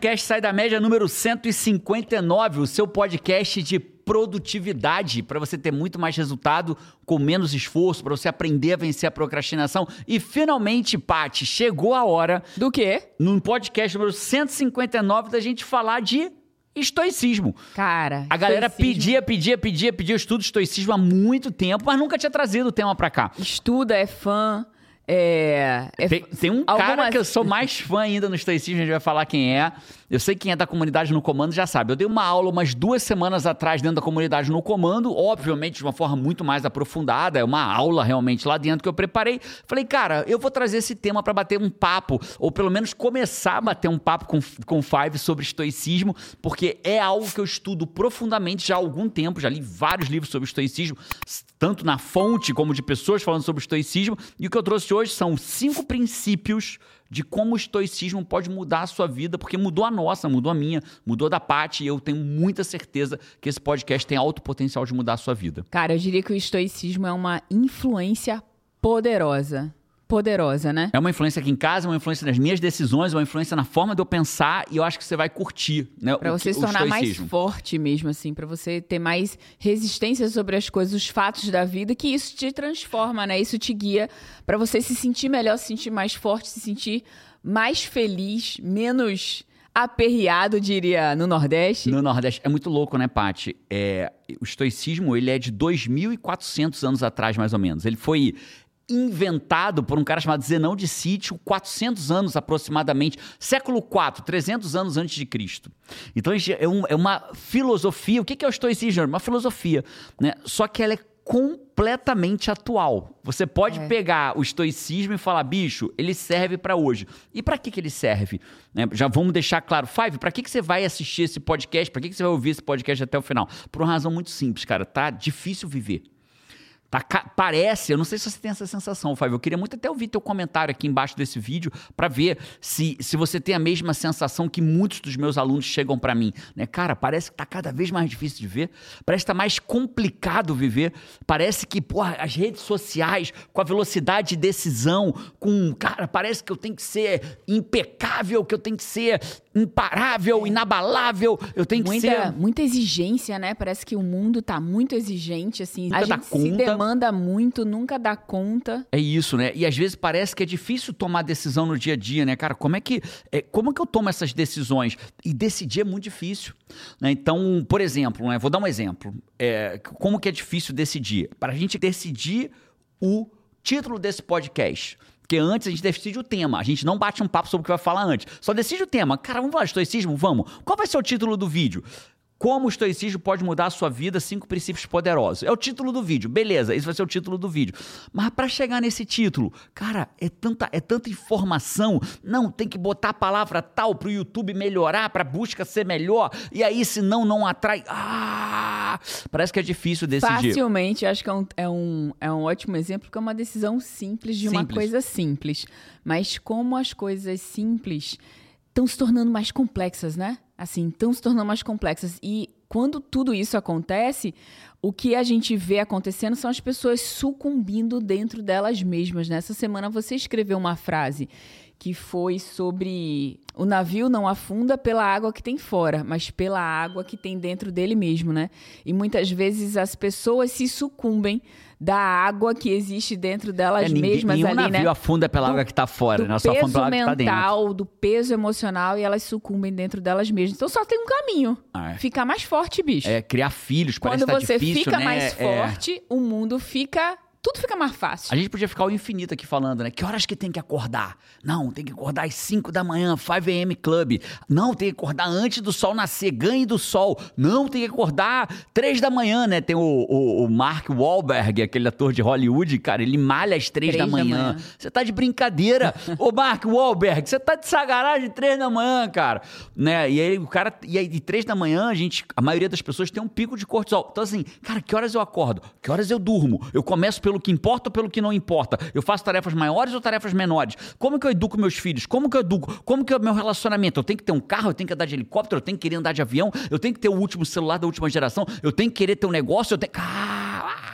podcast Sai da Média número 159, o seu podcast de produtividade para você ter muito mais resultado com menos esforço, para você aprender a vencer a procrastinação. E finalmente, Pati, chegou a hora Do quê? no podcast número 159 da gente falar de estoicismo. Cara. A galera estoicismo. pedia, pedia, pedia, pedia. Estudo estoicismo há muito tempo, mas nunca tinha trazido o tema pra cá. Estuda, é fã. É. é Tem, tem um cara algumas- que eu sou mais fã ainda no estoicismo, a gente vai falar quem é. Eu sei quem é da comunidade no comando já sabe. Eu dei uma aula umas duas semanas atrás dentro da comunidade no comando, obviamente de uma forma muito mais aprofundada, é uma aula realmente lá dentro que eu preparei. Falei, cara, eu vou trazer esse tema para bater um papo, ou pelo menos começar a bater um papo com, com o Five sobre estoicismo, porque é algo que eu estudo profundamente já há algum tempo, já li vários livros sobre estoicismo, tanto na fonte como de pessoas falando sobre estoicismo, e o que eu trouxe hoje são cinco princípios de como o estoicismo pode mudar a sua vida, porque mudou a nossa, mudou a minha, mudou da Paty, e eu tenho muita certeza que esse podcast tem alto potencial de mudar a sua vida. Cara, eu diria que o estoicismo é uma influência poderosa. Poderosa, né? É uma influência aqui em casa, é uma influência nas minhas decisões, é uma influência na forma de eu pensar, e eu acho que você vai curtir, né? Pra o você que- se tornar mais forte mesmo, assim, pra você ter mais resistência sobre as coisas, os fatos da vida, que isso te transforma, né? Isso te guia pra você se sentir melhor, se sentir mais forte, se sentir mais feliz, menos aperreado, diria, no Nordeste. No Nordeste. É muito louco, né, Paty? É, o estoicismo, ele é de 2.400 anos atrás, mais ou menos. Ele foi inventado por um cara chamado Zenão de Sítio, 400 anos aproximadamente, século IV, 300 anos antes de Cristo. Então, é, um- é uma filosofia. O que é o estoicismo? Uma filosofia, né? Só que ela é completamente atual. Você pode É. pegar o estoicismo e falar, bicho, ele serve pra hoje. E pra que que ele serve? Né, Já vamos deixar claro, Five, pra que que você vai assistir esse podcast? Pra que que você vai ouvir esse podcast até o final? Por uma razão muito simples, cara. Tá difícil viver. Tá parece, eu não sei se você tem essa sensação, Fábio. Eu queria muito até ouvir teu comentário aqui embaixo desse vídeo para ver se, se você tem a mesma sensação que muitos dos meus alunos chegam para mim, né? Cara, parece que tá cada vez mais difícil de ver, parece que tá mais complicado viver, parece que, porra, as redes sociais, com a velocidade de decisão, com, cara, parece que eu tenho que ser impecável, que eu tenho que ser imparável, inabalável, eu tenho que Muita, ser muita exigência, né? Parece que o mundo tá muito exigente, assim. Nunca a gente se conta. demanda muito, nunca dá conta. É isso, né? E às vezes parece que é difícil tomar decisão no dia a dia, né, cara? Como é que, é, como é que eu tomo essas decisões? E decidir é muito difícil. Né? Então, por exemplo, né? vou dar um exemplo. É, como que é difícil decidir? Para a gente decidir o título desse podcast. Porque antes a gente decide o tema. A gente não bate um papo sobre o que vai falar antes. Só decide o tema. Cara, vamos falar de estoicismo? Vamos. Qual vai ser o título do vídeo? Como o estoicismo pode mudar a sua vida? Cinco princípios poderosos. É o título do vídeo. Beleza, esse vai ser o título do vídeo. Mas para chegar nesse título, cara, é tanta, é tanta informação. Não, tem que botar a palavra tal pro YouTube melhorar, pra busca ser melhor. E aí, senão, não atrai. Ah! Parece que é difícil decidir. Facilmente, acho que é um, é, um, é um ótimo exemplo, porque é uma decisão simples de uma Simples. coisa simples. Mas como as coisas simples estão se tornando mais complexas, né? Assim, estão se tornando mais complexas. E quando tudo isso acontece, o que a gente vê acontecendo são as pessoas sucumbindo dentro delas mesmas. Nessa semana você escreveu uma frase que foi sobre o navio não afunda pela água que tem fora, mas pela água que tem dentro dele mesmo, né? E muitas vezes as pessoas se sucumbem da água que existe dentro delas É, ninguém, mesmas nenhum ali, nafio né? afunda pela Do- água que tá fora, né? Só afunda pela água que tá dentro. mental, do peso emocional e elas sucumbem dentro delas mesmas. Então só tem um caminho. Ah, é. Ficar mais forte, bicho. É, criar filhos, parece Quando tá você difícil, fica né? mais É. forte, o mundo fica. Tudo fica mais fácil. A gente podia ficar o infinito aqui falando, né? Que horas que tem que acordar? Não, tem que acordar às 5 da manhã, 5 a.m. Club. Não, tem que acordar antes do sol nascer, ganhe do sol. Não, tem que acordar 3 da manhã, né? Tem o, o, o Mark Wahlberg, aquele ator de Hollywood, cara, ele malha às 3 da Três da manhã. manhã. Você tá de brincadeira. Ô, Mark Wahlberg, você tá de sacanagem 3 da manhã, cara. Né? E aí o cara, e aí de 3 da manhã, a gente, a maioria das pessoas tem um pico de cortisol. Então assim, cara, que horas eu acordo? Que horas eu durmo? Eu começo pelo que importa ou pelo que não importa? Eu faço tarefas maiores ou tarefas menores? Como que eu educo meus filhos? Como que eu educo? Como que é o meu relacionamento? Eu tenho que ter um carro, eu tenho que andar de helicóptero, eu tenho que querer andar de avião, eu tenho que ter o último celular da última geração, eu tenho que querer ter um negócio, eu tenho. Ah!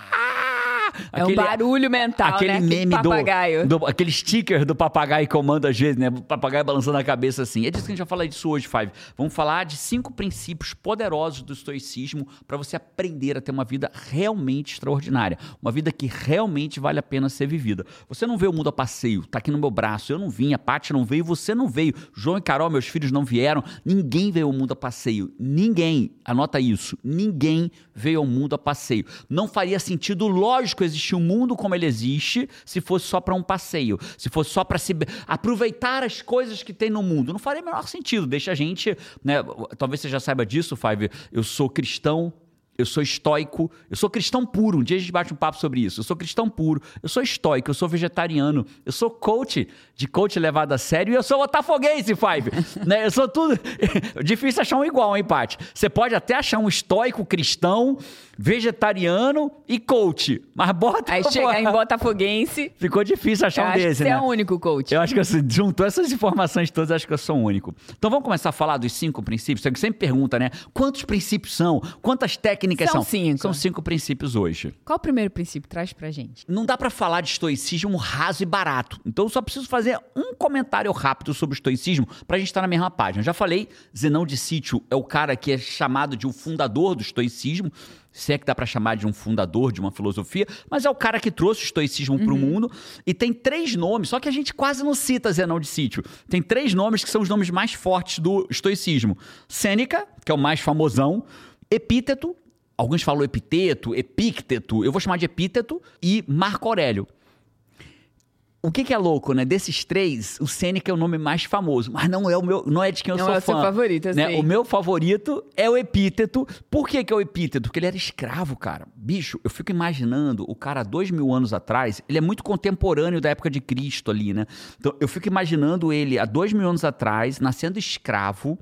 É um barulho mental, aquele né? meme aquele papagaio. Do, do, aquele sticker do papagaio comando às vezes, né? O papagaio balançando a cabeça assim. É disso que a gente vai falar disso hoje, Five. Vamos falar de cinco princípios poderosos do estoicismo para você aprender a ter uma vida realmente extraordinária. Uma vida que realmente vale a pena ser vivida. Você não vê o mundo a passeio, tá aqui no meu braço. Eu não vim, a Paty não veio, você não veio. João e Carol, meus filhos, não vieram. Ninguém veio ao mundo a passeio. Ninguém. Anota isso. Ninguém veio ao mundo a passeio. Não faria sentido lógico existir um mundo como ele existe se fosse só para um passeio, se fosse só para se aproveitar as coisas que tem no mundo. Não faria o menor sentido. Deixa a gente, né? Talvez você já saiba disso, Five. Eu sou cristão eu sou estoico, eu sou cristão puro. Um dia a gente bate um papo sobre isso. Eu sou cristão puro, eu sou estoico, eu sou vegetariano, eu sou coach, de coach levado a sério, e eu sou botafoguense, Five. né? Eu sou tudo. Difícil achar um igual, hein, Paty? Você pode até achar um estoico cristão, vegetariano e coach. Mas bota. Aí chega em botafoguense. Ficou difícil achar eu um desse, né? Você é o único coach. Eu acho que você juntou essas informações todas, acho que eu sou o único. Então vamos começar a falar dos cinco princípios. Você sempre pergunta, né? Quantos princípios são? Quantas técnicas São são? cinco. São cinco princípios hoje. Qual o primeiro princípio? Traz pra gente. Não dá pra falar de estoicismo raso e barato. Então eu só preciso fazer um comentário rápido sobre o estoicismo pra gente estar na mesma página. Já falei, Zenão de Sítio é o cara que é chamado de o fundador do estoicismo se é que dá para chamar de um fundador de uma filosofia, mas é o cara que trouxe o estoicismo para o mundo. E tem três nomes, só que a gente quase não cita Zenão de Sítio. Tem três nomes que são os nomes mais fortes do estoicismo: Sêneca, que é o mais famosão, Epíteto, alguns falam epiteto, epícteto, eu vou chamar de epíteto, e Marco Aurélio. O que, que, é louco, né? Desses três, o Sêneca é o nome mais famoso, mas não é o meu, não é de quem eu não sou é fã. o seu favorito, né? assim. O meu favorito é o Epíteto. Por que, que é o Epíteto? Porque ele era escravo, cara. Bicho, eu fico imaginando o cara dois mil anos atrás, ele é muito contemporâneo da época de Cristo ali, né? Então eu fico imaginando ele há dois mil anos atrás, nascendo escravo,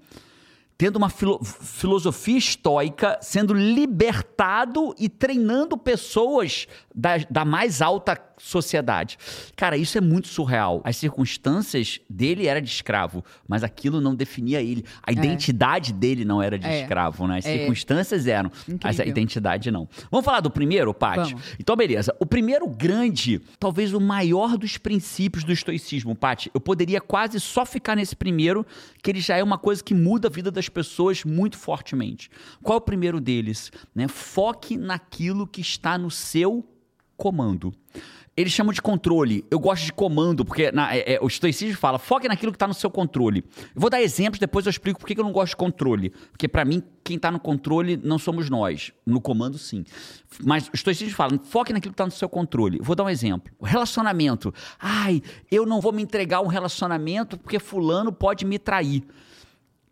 tendo uma filo filosofia estoica, sendo libertado e treinando pessoas da, da mais alta sociedade. Cara, isso é muito surreal. As circunstâncias dele era de escravo, mas aquilo não definia ele. A identidade dele não era de É. escravo, né? As É. circunstâncias eram, mas a identidade não. Vamos falar do primeiro, Paty? Então, beleza. O primeiro grande, talvez o maior dos princípios do estoicismo, Paty. Eu poderia quase só ficar nesse primeiro, que ele já é uma coisa que muda a vida das pessoas muito fortemente. Qual é o primeiro deles? Né? Foque naquilo que está no seu comando. Eles chamam de controle. Eu gosto de comando, porque na- é- é, o estoicismo fala, foque naquilo que está no seu controle. Eu vou dar exemplos, depois eu explico por que eu não gosto de controle. Porque para mim, quem está no controle não somos nós. No comando, sim. Mas o estoicismo fala, foque naquilo que está no seu controle. Vou dar um exemplo. O relacionamento. Ai, eu não vou me entregar um relacionamento porque fulano pode me trair.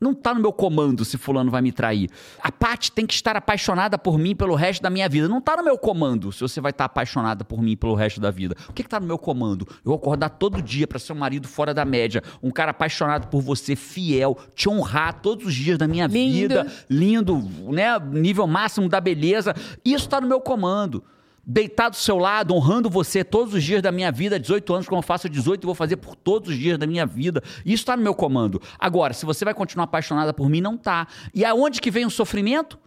Não tá no meu comando se fulano vai me trair. A Paty tem que estar apaixonada por mim pelo resto da minha vida. Não tá no meu comando se você vai estar apaixonada por mim pelo resto da vida. O que que tá no meu comando? Eu acordar todo dia para ser um marido fora da média, um cara apaixonado por você, fiel, te honrar todos os dias da minha Lindo. vida, lindo, né, nível máximo da beleza. Isso tá no meu comando. Deitar do seu lado, honrando você todos os dias da minha vida, 18 anos, como eu faço 18 e vou fazer por todos os dias da minha vida. Isso está no meu comando. Agora, se você vai continuar apaixonada por mim, não tá. E aonde que vem o sofrimento?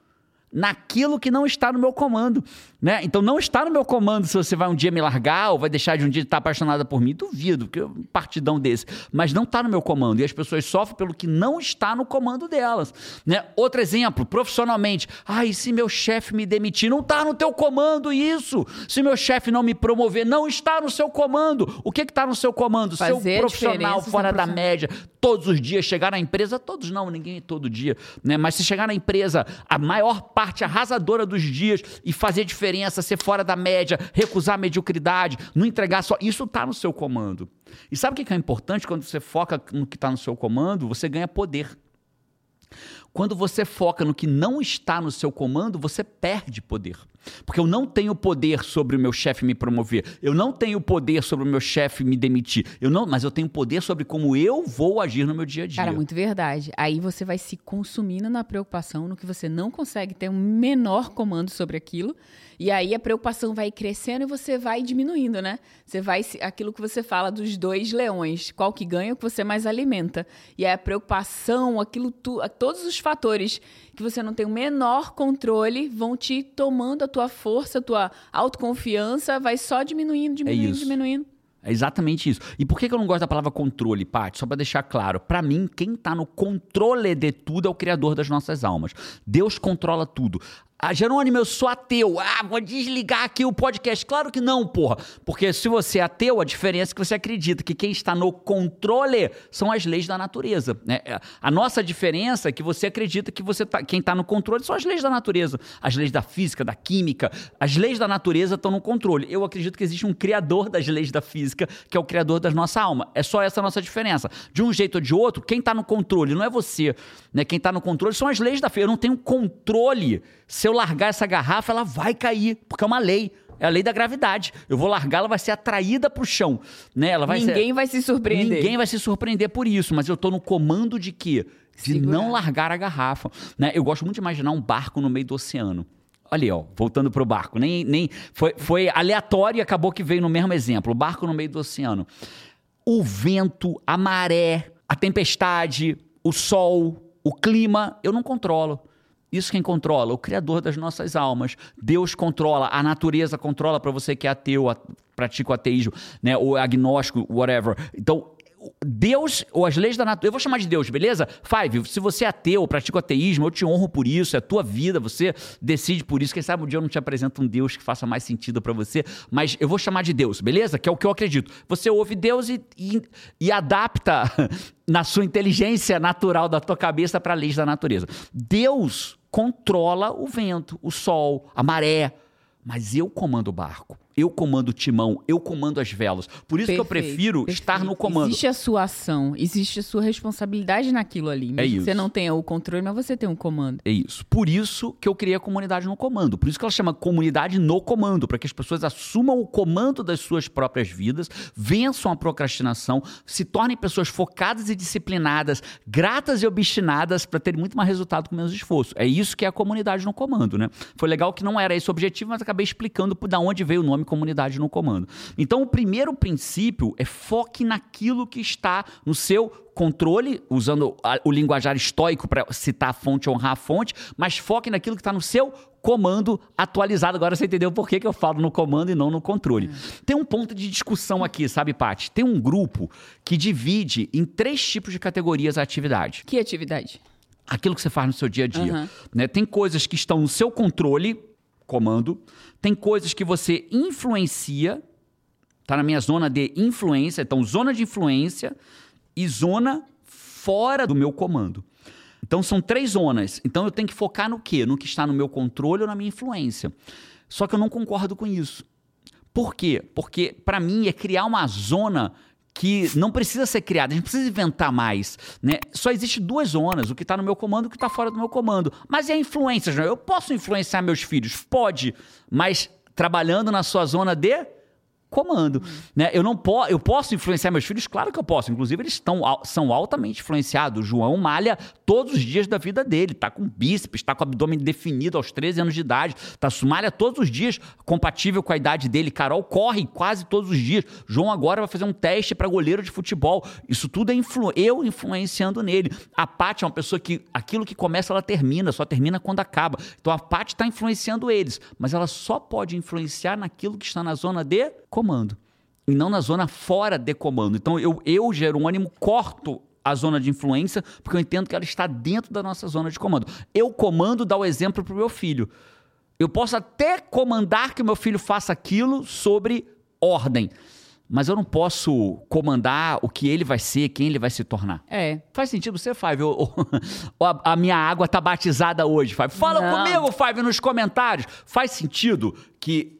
Naquilo que não está no meu comando, né? Então não está no meu comando se você vai um dia me largar ou vai deixar de um dia estar apaixonada por mim, duvido, que é um partidão desse. Mas não está no meu comando e as pessoas sofrem pelo que não está no comando delas, né? Outro exemplo, profissionalmente, ai, se meu chefe me demitir, não está no teu comando isso. Se meu chefe não me promover, não está no seu comando. O que que está no seu comando? Fazer seu profissional fora da média, todos os dias chegar na empresa, todos não, ninguém é todo dia, né? Mas se chegar na empresa a maior parte arrasadora dos dias e fazer diferença, ser fora da média, recusar a mediocridade, não entregar só, isso tá no seu comando. E sabe o que é importante quando você foca no que está no seu comando? Você ganha poder. Quando você foca no que não está no seu comando, você perde poder. Porque eu não tenho poder sobre o meu chefe me promover. Eu não tenho poder sobre o meu chefe me demitir. Eu não, mas eu tenho poder sobre como eu vou agir no meu dia a dia. Cara, muito verdade. Aí você vai se consumindo na preocupação, no que você não consegue ter um menor comando sobre aquilo. E aí a preocupação vai crescendo e você vai diminuindo, né? Você vai aquilo que você fala dos dois leões, qual que ganha, o que você mais alimenta. E aí a preocupação, aquilo tu, todos os fatores que você não tem o menor controle vão te tomando a tua força, a tua autoconfiança, vai só diminuindo, diminuindo, isso. diminuindo. É exatamente isso. E por que eu não gosto da palavra controle, Paty? Só para deixar claro. Para mim, quem tá no controle de tudo é o Criador das nossas almas. Deus controla tudo. Ah, Jerônimo, eu sou ateu. Ah, vou desligar aqui o podcast. Claro que não, porra. Porque se você é ateu, a diferença é que você acredita que quem está no controle são as leis da natureza. Né? A nossa diferença é que você acredita que você tá, quem está no controle são as leis da natureza. As leis da física, da química. As leis da natureza estão no controle. Eu acredito que existe um criador das leis da física, que é o criador da nossa alma. É só essa a nossa diferença. De um jeito ou de outro, quem está no controle não é você. Né? Quem está no controle são as leis da física. Eu não tenho controle se eu largar essa garrafa, ela vai cair, porque é uma lei. É a lei da gravidade. Eu vou largar, ela vai ser atraída para o chão. Né? Ela vai Ninguém ser... vai se surpreender. Ninguém vai se surpreender por isso, mas eu tô no comando de quê? De Segurar. não largar a garrafa. Né? Eu gosto muito de imaginar um barco no meio do oceano. Olha aí, ó, voltando pro barco. Nem, nem foi, foi aleatório e acabou que veio no mesmo exemplo. O barco no meio do oceano. O vento, a maré, a tempestade, o sol, o clima, eu não controlo. Isso quem controla? O Criador das nossas almas. Deus controla, a natureza controla para você que é ateu, pratica o ateísmo, né? ou agnóstico, whatever. Então, Deus, ou as leis da natureza, eu vou chamar de Deus, beleza? Five, se você é ateu, pratica o ateísmo, eu te honro por isso, é a tua vida, você decide por isso. Quem sabe um dia eu não te apresento um Deus que faça mais sentido para você, mas eu vou chamar de Deus, beleza? Que é o que eu acredito. Você ouve Deus e, e, e adapta na sua inteligência natural da tua cabeça para leis da natureza. Deus controla o vento, o sol, a maré, mas eu comando o barco. Eu comando o timão, eu comando as velas. Por isso que eu Perfeito, prefiro estar no perfeito. comando. Existe a sua ação, existe a sua responsabilidade naquilo ali. Mesmo que isso. você não tenha o controle, mas você tem um comando. É isso. Por isso que eu criei a comunidade no comando. Por isso que ela chama comunidade no comando, para que as pessoas assumam o comando das suas próprias vidas, vençam a procrastinação, se tornem pessoas focadas e disciplinadas, gratas e obstinadas para terem muito mais resultado com menos esforço. É isso que é a comunidade no comando, né? Foi legal que não era esse o objetivo, mas acabei explicando por da onde veio o nome comunidade no comando. Então, o primeiro princípio é foque naquilo que está no seu controle, usando o linguajar estoico para citar a fonte, honrar a fonte, mas foque naquilo que está no seu comando atualizado. Agora você entendeu por que, que eu falo no comando e não no controle. Tem um ponto de discussão aqui, sabe, Paty? Tem um grupo que divide em três tipos de categorias a atividade Que atividade? aquilo que você faz no seu dia a dia. Aham. né? Tem coisas que estão no seu controle, comando. Tem coisas que você influencia, tá na minha zona de influência. Então, zona de influência e zona fora do meu comando. Então, são três zonas. Então, eu tenho que focar no quê? No que está no meu controle ou na minha influência. Só que eu não concordo com isso. Por quê? Porque, para mim, é criar uma zona que não precisa ser criada, a gente precisa inventar mais. Né? Só existe duas zonas, o que está no meu comando e o que está fora do meu comando. Mas a influência, João? Eu posso influenciar meus filhos? Pode, mas trabalhando na sua zona de comando, né? Eu não posso, eu posso influenciar meus filhos, claro que eu posso. Inclusive eles al- são altamente influenciados. O João malha todos os dias da vida dele, tá com bíceps, tá com o abdômen definido aos 13 anos de idade, tá malha todos os dias, compatível com a idade dele. Carol corre quase todos os dias. João agora vai fazer um teste para goleiro de futebol. Isso tudo é influ eu influenciando nele. A Paty é uma pessoa que aquilo que começa ela termina, só termina quando acaba. Então a Paty está influenciando eles, mas ela só pode influenciar naquilo que está na zona de comando e não na zona fora de comando. Então eu, eu Jerônimo, corto a zona de influência porque eu entendo que ela está dentro da nossa zona de comando. Eu comando dar o exemplo para o meu filho. Eu posso até comandar que o meu filho faça aquilo sobre ordem, mas eu não posso comandar o que ele vai ser, quem ele vai se tornar. É. Faz sentido você, Five? A, a minha água tá batizada hoje, Five? Fala Não. comigo, Five, nos comentários. Faz sentido que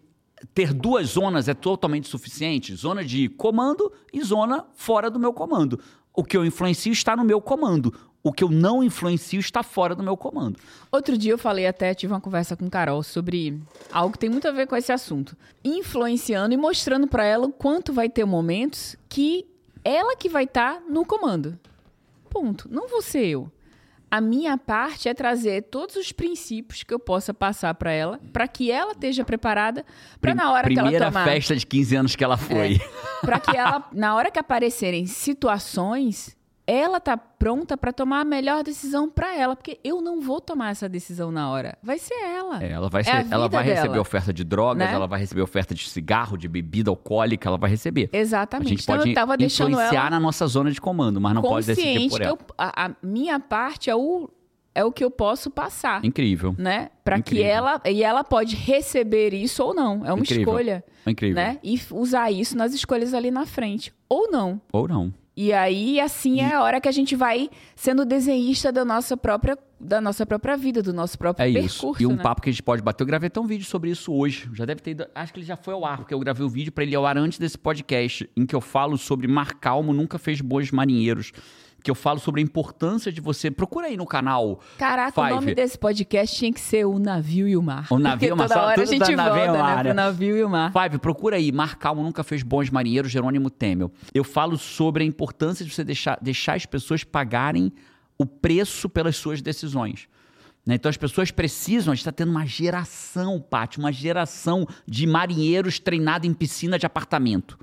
ter duas zonas é totalmente suficiente? Zona de comando e zona fora do meu comando. O que eu influencio está no meu comando. O que eu não influencio está fora do meu comando. Outro dia eu falei até, tive uma conversa com Carol sobre algo que tem muito a ver com esse assunto. Influenciando e mostrando pra ela o quanto vai ter momentos que ela que vai estar no comando. Ponto. Não ser eu. A minha parte é trazer todos os princípios que eu possa passar pra ela, pra que ela esteja preparada pra na hora que Primeira ela tomar festa de 15 anos que ela foi. Pra que ela, na hora que aparecerem situações, ela tá pronta para tomar a melhor decisão para ela, porque eu não vou tomar essa decisão na hora. Vai ser ela. É, ela vai, É ser- a ela vai dela, receber oferta de drogas, né? ela vai receber oferta de cigarro, de bebida alcoólica, ela vai receber. A Exatamente. gente então pode eu tava deixando influenciar ela na nossa zona de comando, mas não pode decidir por que ela. eu- a, a minha parte é o, é o que eu posso passar. Incrível. Né? Para que ela. E ela pode receber isso ou não. É uma Incrível. escolha. Incrível. Né? E usar isso nas escolhas ali na frente. Ou não. Ou não. E aí, assim, é a hora que a gente vai sendo desenhista da nossa própria, da nossa própria vida, do nosso próprio É percurso. isso. E um né? papo que a gente pode bater. Eu gravei até um vídeo sobre isso hoje. Já deve ter ido. Acho que ele já foi ao ar, porque eu gravei o vídeo para ele ao ar antes desse podcast, em que eu falo sobre Mar Calmo nunca fez bons marinheiros. Que eu falo sobre a importância de você. Procura aí no canal. Caraca, Five. o nome desse podcast tinha que ser O Navio e o Mar. O Navio e o Mar, toda hora a gente navio volta, mar, né? né? Pro Navio e o Mar. Five, procura aí. Mar Calmo nunca fez bons marinheiros, Jerônimo Temel. Eu falo sobre a importância de você deixar, deixar as pessoas pagarem o preço pelas suas decisões. né? Então as pessoas precisam, a gente está tendo uma geração, Paty, uma geração de marinheiros treinada em piscina de apartamento.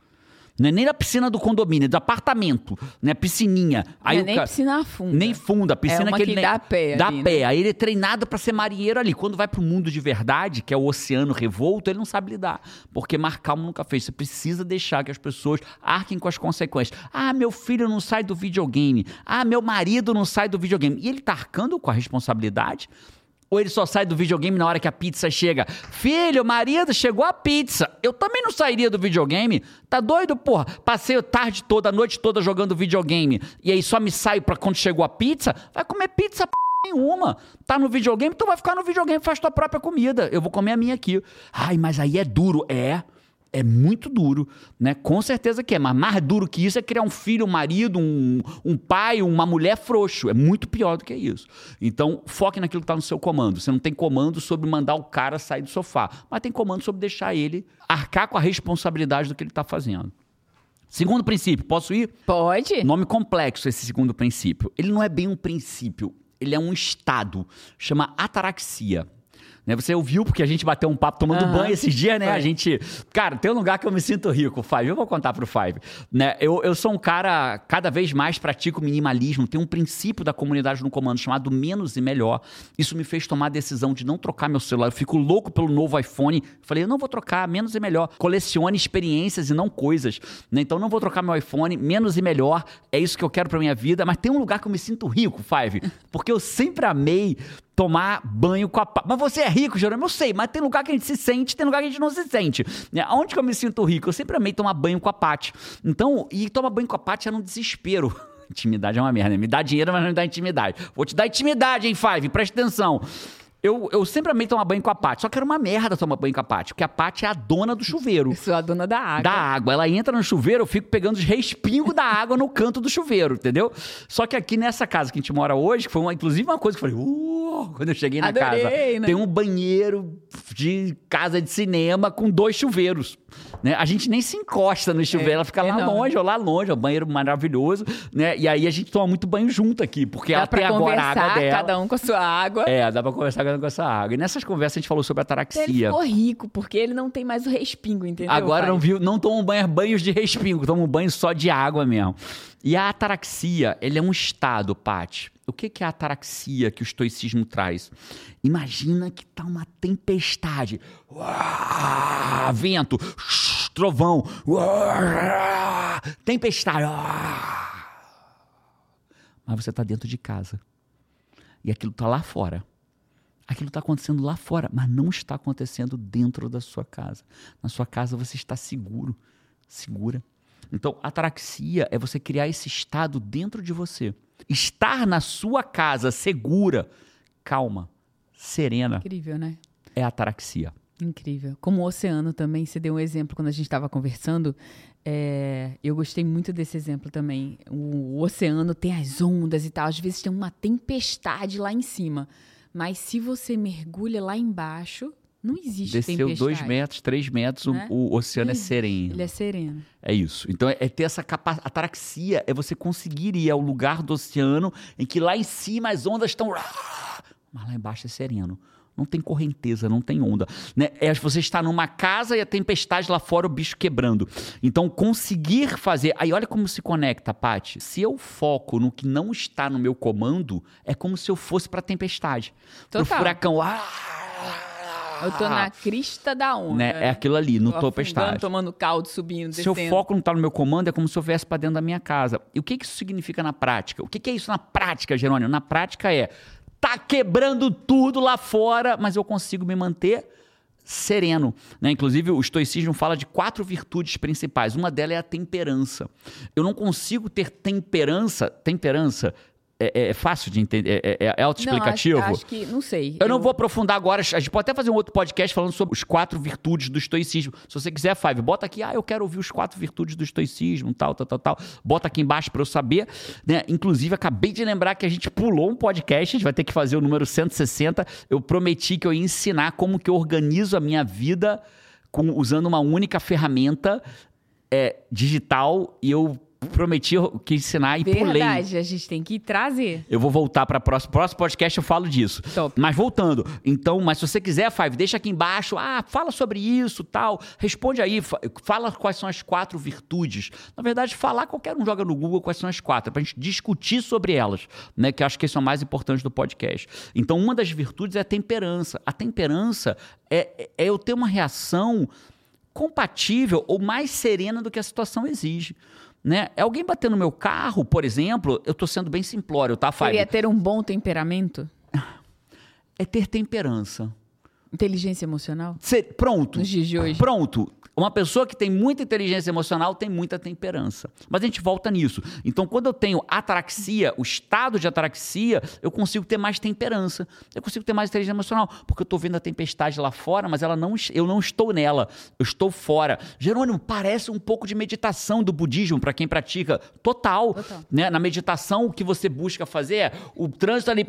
Não é nem na piscina do condomínio, é do apartamento, né? Piscininha. Não é nem ca- piscina funda. nem funda, a piscina uma que ele que nem- dá pé Dá ali, né? pé. Aí ele é treinado pra ser marinheiro ali. Quando vai pro mundo de verdade, que é o oceano revolto, ele não sabe lidar. Porque Mar Calmo nunca fez. Você precisa deixar que as pessoas arquem com as consequências. Ah, meu filho não sai do videogame. Ah, meu marido não sai do videogame. E ele tá arcando com a responsabilidade? Ou ele só sai do videogame na hora que a pizza chega? Filho, marido, chegou a pizza. Eu também não sairia do videogame. Tá doido, porra? Passei a tarde toda, a noite toda jogando videogame. E aí só me saio pra quando chegou a pizza? Vai comer pizza, p nenhuma. Tá no videogame, tu vai ficar no videogame, faz tua própria comida. Eu vou comer a minha aqui. Ai, mas aí é duro. É. É muito duro, né? Com certeza que é. Mas mais duro que isso é criar um filho, um marido, um, um pai, uma mulher frouxo. É muito pior do que isso. Então, foque naquilo que está no seu comando. Você não tem comando sobre mandar o cara sair do sofá, mas tem comando sobre deixar ele arcar com a responsabilidade do que ele está fazendo. Segundo princípio, posso ir? Pode? Nome complexo esse segundo princípio. Ele não é bem um princípio, ele é um estado. Chama ataraxia. Né, você ouviu porque a gente bateu um papo tomando Aham. banho esses dias, né? Foi. A gente. Cara, tem um lugar que eu me sinto rico, Five. Eu vou contar pro Five. Né? Eu, eu sou um cara, cada vez mais pratico minimalismo. Tem um princípio da comunidade no comando chamado menos e melhor. Isso me fez tomar a decisão de não trocar meu celular. Eu fico louco pelo novo iPhone. Falei, eu não vou trocar, menos e melhor. Colecione experiências e não coisas. Né? Então não vou trocar meu iPhone, menos e melhor. É isso que eu quero pra minha vida. Mas tem um lugar que eu me sinto rico, Five. Porque eu sempre amei tomar banho com a pá. Mas você é rico, Jerônimo? Eu sei, mas tem lugar que a gente se sente, tem lugar que a gente não se sente. Né? Onde que eu me sinto rico? Eu sempre amei tomar banho com a Paty. Então, e tomar banho com a Paty era um desespero. Intimidade é uma merda. né? Me dá dinheiro, mas não me dá intimidade. Vou te dar intimidade, hein, Five? Presta atenção. Eu, eu sempre amei tomar banho com a Paty. Só que era uma merda tomar banho com a Paty, porque a Paty é a dona do chuveiro Eu sou a dona da água. da água. Ela entra no chuveiro, eu fico pegando os respingos da água no canto do chuveiro, entendeu? Só que aqui nessa casa que a gente mora hoje, que foi uma, inclusive uma coisa que eu falei, uh, quando eu cheguei na Adorei, casa, né? tem um banheiro de casa de cinema com dois chuveiros. Né? A gente nem se encosta no chuveiro, É, ela fica é lá não. longe, ou lá longe, é um banheiro maravilhoso, né? E aí a gente toma muito banho junto aqui, porque Dá ela tem pra agora a água dela. cada um com a sua água. É, dá pra conversar com essa água. E nessas conversas a gente falou sobre Ele ataraxia. ficou rico, porque ele não tem mais o respingo, entendeu? Agora pai? não viu, não tomam banho, banhos de respingo, tomam banho só de água mesmo. E a ataraxia, ele é um estado, Paty. O que é a ataraxia que o estoicismo traz? Imagina que tá uma tempestade. Vento, trovão, tempestade. Mas você tá dentro de casa. E aquilo tá lá fora. Aquilo está acontecendo lá fora, mas não está acontecendo dentro da sua casa. Na sua casa você está seguro, segura. Então, ataraxia é você criar esse estado dentro de você. Estar na sua casa segura, calma, serena, Incrível, né? é ataraxia. Incrível. Como o oceano também, você deu um exemplo quando a gente estava conversando. é, eu gostei muito desse exemplo também. O, o oceano tem as ondas e tal. Às vezes tem uma tempestade lá em cima. Mas se você mergulha lá embaixo, não existe Desceu dois metros, três metros, o- Né? o, oceano é sereno. Ele é sereno. É isso. Então é, é ter essa capacidade. Ataraxia é você conseguir ir ao lugar do oceano em que lá em cima as ondas estão. Mas lá embaixo é sereno. Não tem correnteza, não tem onda. Né? É, você está numa casa e a tempestade lá fora, o bicho quebrando. Então, conseguir fazer. Aí, olha como se conecta, Paty. Se eu foco no que não está no meu comando, é como se eu fosse para a tempestade. Para o furacão. Ah! Eu tô na crista da onda. Né? É aquilo ali, no tempestade. tomando caldo, subindo, descendo. Se o foco não tá no meu comando, é como se eu viesse para dentro da minha casa. E o que, que isso significa na prática? O que, que é isso na prática, Jerônimo? Na prática é tá quebrando tudo lá fora, mas eu consigo me manter sereno. Né? Inclusive, o estoicismo fala de quatro virtudes principais. Uma delas é a temperança. Eu não consigo ter temperança, temperança é, é, é, fácil de entender? É, é, é autoexplicativo? Não, acho, acho, que, não sei. Eu, eu, não vou aprofundar agora. A gente pode até fazer um outro podcast falando sobre os quatro virtudes do estoicismo. Se você quiser, Five, bota aqui, ah, eu quero ouvir os quatro virtudes do estoicismo, tal, tal, tal, tal. Bota aqui embaixo para eu saber. Né? Inclusive, acabei de lembrar que a gente pulou um podcast, a gente vai ter que fazer o número 160. Eu prometi que eu ia ensinar como que eu organizo a minha vida com, usando uma única ferramenta é, digital e eu prometi que ensinar e Verdade, pulei. Verdade, a gente tem que trazer. Eu vou voltar para próximo próximo podcast eu falo disso. Top. Mas voltando, então, mas se você quiser, Five, deixa aqui embaixo, ah, fala sobre isso, tal, responde aí, fala quais são as quatro virtudes. Na verdade, falar qualquer um joga no Google quais são as quatro, para a gente discutir sobre elas, né, que eu acho que isso é o mais importante do podcast. Então, uma das virtudes é a temperança. A temperança é, é eu ter uma reação compatível ou mais serena do que a situação exige. Né? É alguém bater no meu carro, por exemplo, eu estou sendo bem simplório, tá, Fábio? Seria ter um bom temperamento? É ter temperança. Inteligência emocional? Cê, pronto. Nos dias de hoje. Pronto. Uma pessoa que tem muita inteligência emocional tem muita temperança. Mas a gente volta nisso. Então, quando eu tenho ataraxia, o estado de ataraxia, eu consigo ter mais temperança. Eu consigo ter mais inteligência emocional. Porque eu estou vendo a tempestade lá fora, mas ela não, eu não estou nela. Eu estou fora. Jerônimo, parece um pouco de meditação do budismo, para quem pratica. Total. Total. Né? Na meditação, o que você busca fazer é o trânsito ali.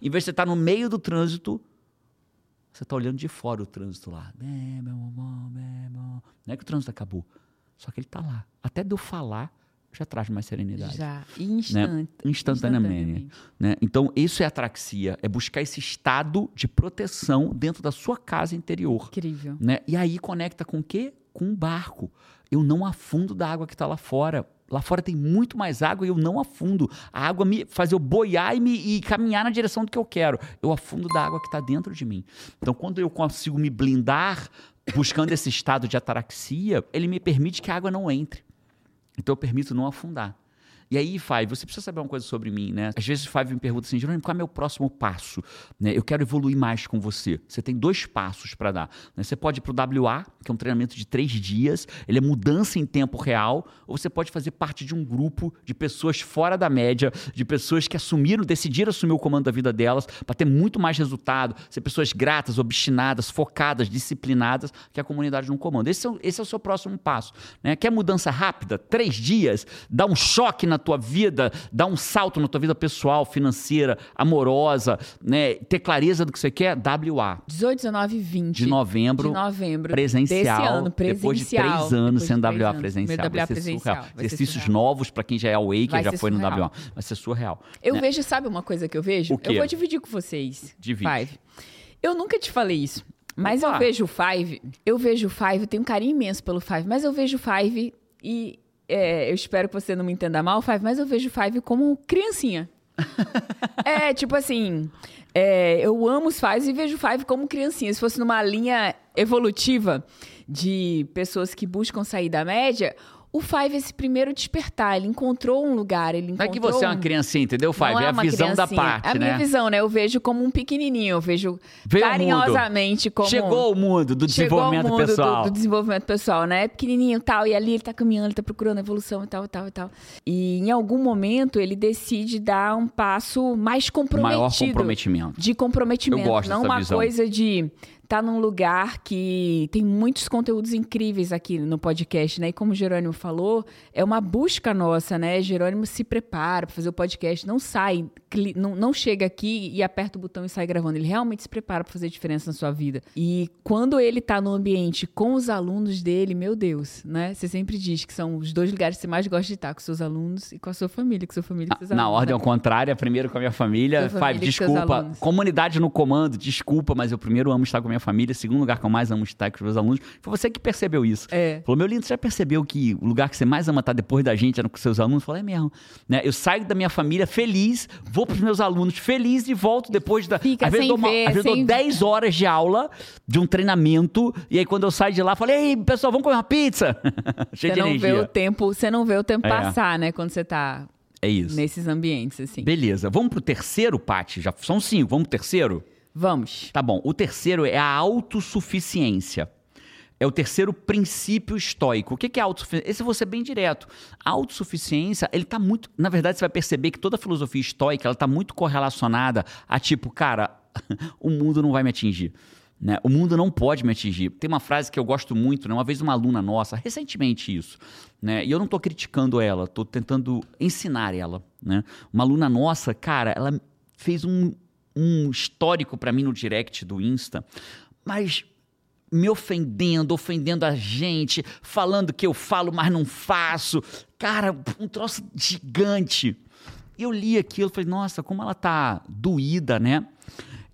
Em vez de você estar tá no meio do trânsito você está olhando de fora o trânsito lá. Não é que o trânsito acabou. Só que ele está lá. Até de eu falar, já traz mais serenidade. Já, instant, né? instantaneamente. instantaneamente. Né? Então, isso é atraxia, é buscar esse estado de proteção dentro da sua casa interior. Incrível. Né? E aí conecta com o quê? Com um barco. Eu não afundo da água que está lá fora. Lá fora tem muito mais água e eu não afundo. A água me faz eu boiar e, me, e caminhar na direção do que eu quero. Eu afundo da água que está dentro de mim. Então, quando eu consigo me blindar buscando esse estado de ataraxia, ele me permite que a água não entre. Então, eu permito não afundar. E aí, Five, você precisa saber uma coisa sobre mim, né? Às vezes o Five me pergunta assim, Jerônimo, qual é o meu próximo passo? Né? Eu quero evoluir mais com você. Você tem dois passos para dar. Né? Você pode ir para o WA, que é um treinamento de três dias, ele é mudança em tempo real, ou você pode fazer parte de um grupo de pessoas fora da média, de pessoas que assumiram, decidiram assumir o comando da vida delas para ter muito mais resultado, ser pessoas gratas, obstinadas, focadas, disciplinadas, que a comunidade não comanda. Esse é, esse é o seu próximo passo. Né? Quer mudança rápida? Três dias? Dá um choque na tua vida, dar um salto na tua vida pessoal, financeira, amorosa, né? Ter clareza do que você quer, WA. 18, 19 e 20. De novembro. De novembro. Presencial. Desse ano, presencial. Depois de três anos sendo WA anos. presencial. WA vai presencial. Vai Exercícios surreal. novos para quem já é awake, vai já foi surreal. no WA. Vai ser surreal. Eu né? vejo, sabe uma coisa que eu vejo? Eu vou dividir com vocês. Divide. Five. Eu nunca te falei isso. Mas Opa. eu vejo o Five, eu vejo o Five, eu tenho um carinho imenso pelo Five, mas eu vejo o Five e é, eu espero que você não me entenda mal, Five, mas eu vejo Five como criancinha. é, tipo assim, é, eu amo os Five e vejo Five como criancinha. Se fosse numa linha evolutiva de pessoas que buscam sair da média, o Five, esse primeiro despertar, ele encontrou um lugar, ele encontrou... Não é que você é uma criancinha, entendeu, Five? Não é, é a visão criancinha. da parte, é a né? minha visão, né? Eu vejo como um pequenininho, eu vejo carinhosamente como... Chegou ao mundo do desenvolvimento mundo pessoal. Do, do desenvolvimento pessoal, né? Pequenininho tal, e ali ele tá caminhando, ele tá procurando evolução e tal, e tal, e tal. E em algum momento ele decide dar um passo mais comprometido. Maior comprometimento. De comprometimento. Eu gosto não uma visão. coisa de tá num lugar que tem muitos conteúdos incríveis aqui no podcast, né? E como o Jerônimo falou, é uma busca nossa, né? Jerônimo se prepara para fazer o podcast, não sai, não, não chega aqui e aperta o botão e sai gravando. Ele realmente se prepara para fazer diferença na sua vida. E quando ele tá no ambiente com os alunos dele, meu Deus, né? Você sempre diz que são os dois lugares que você mais gosta de estar, com seus alunos e com a sua família, com sua família e seus Na alunos. ordem né? ao contrário, primeiro com a minha família. Sua família Five, desculpa. Comunidade no comando, desculpa, mas eu primeiro amo estar com a minha família. Segundo lugar que eu mais amo estar com os meus alunos. Foi você que percebeu isso. É. Falou, meu lindo, você já percebeu que o lugar que você mais ama estar depois da gente era com seus alunos? Eu falei, é mesmo. Né? Eu saio da minha família feliz, vou pros meus alunos feliz e volto depois da. Fica às vezes sem dou, uma, ver, às vezes dou sem- 10 horas de aula de um treinamento. E aí, quando eu saio de lá, falei, ei, pessoal, vamos comer uma pizza? Cheio Você de não vê energia. o tempo, você não vê o tempo É. passar, né? Quando você tá É isso. nesses ambientes, assim. Beleza. Vamos pro terceiro, Paty? Já são cinco. Vamos pro terceiro? Vamos. Tá bom. O terceiro é a autossuficiência. É o terceiro princípio estoico. O que é autossuficiência? Esse eu vou ser bem direto. A autossuficiência, ele tá muito. Na verdade, você vai perceber que toda a filosofia estoica ela tá muito correlacionada a tipo, cara, o mundo não vai me atingir. Né? O mundo não pode me atingir. Tem uma frase que eu gosto muito, né? uma vez uma aluna nossa, recentemente isso, né? e eu não estou criticando ela, estou tentando ensinar ela. Né? Uma aluna nossa, cara, ela fez um, um histórico para mim no direct do Insta, mas me ofendendo, ofendendo a gente, falando que eu falo, mas não faço. Cara, um troço gigante. Eu li aquilo, falei, nossa, como ela tá doída, né?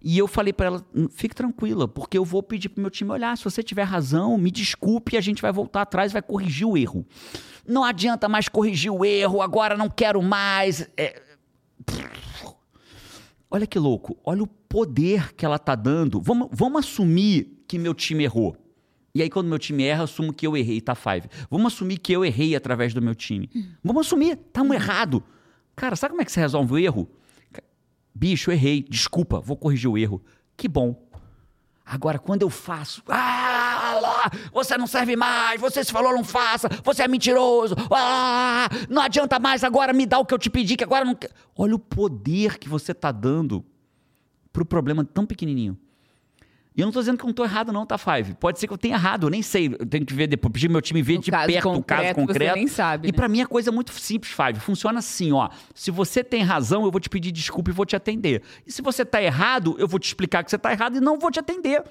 E eu falei para ela, fique tranquila, porque eu vou pedir pro meu time olhar, se você tiver razão, me desculpe a gente vai voltar atrás vai corrigir o erro. Não adianta mais corrigir o erro, agora não quero mais. É, Olha que louco, olha o poder que ela tá dando. Vamos, vamos assumir que meu time errou. E aí, quando meu time erra, assumo que eu errei, tá five. Vamos assumir que eu errei através do meu time. Vamos assumir, tá um errado. Cara, sabe como é que você resolve o erro? Bicho, eu errei, desculpa, vou corrigir o erro. Que bom. Agora, quando eu faço, ah, você não serve mais, você se falou, não faça, você é mentiroso, ah, não adianta mais, agora me dá o que eu te pedi, que agora não. Olha o poder que você está dando pro problema tão pequenininho. E eu não tô dizendo que eu não tô errado, não, tá, Five? Pode ser que eu tenha errado, eu nem sei. Eu tenho que ver depois, pedir meu time ver de perto o caso concreto, você concreto. nem sabe, E né? pra mim a coisa é muito simples, Five. Funciona assim, ó. Se você tem razão, eu vou te pedir desculpa e vou te atender. E se você tá errado, eu vou te explicar que você tá errado e não vou te atender.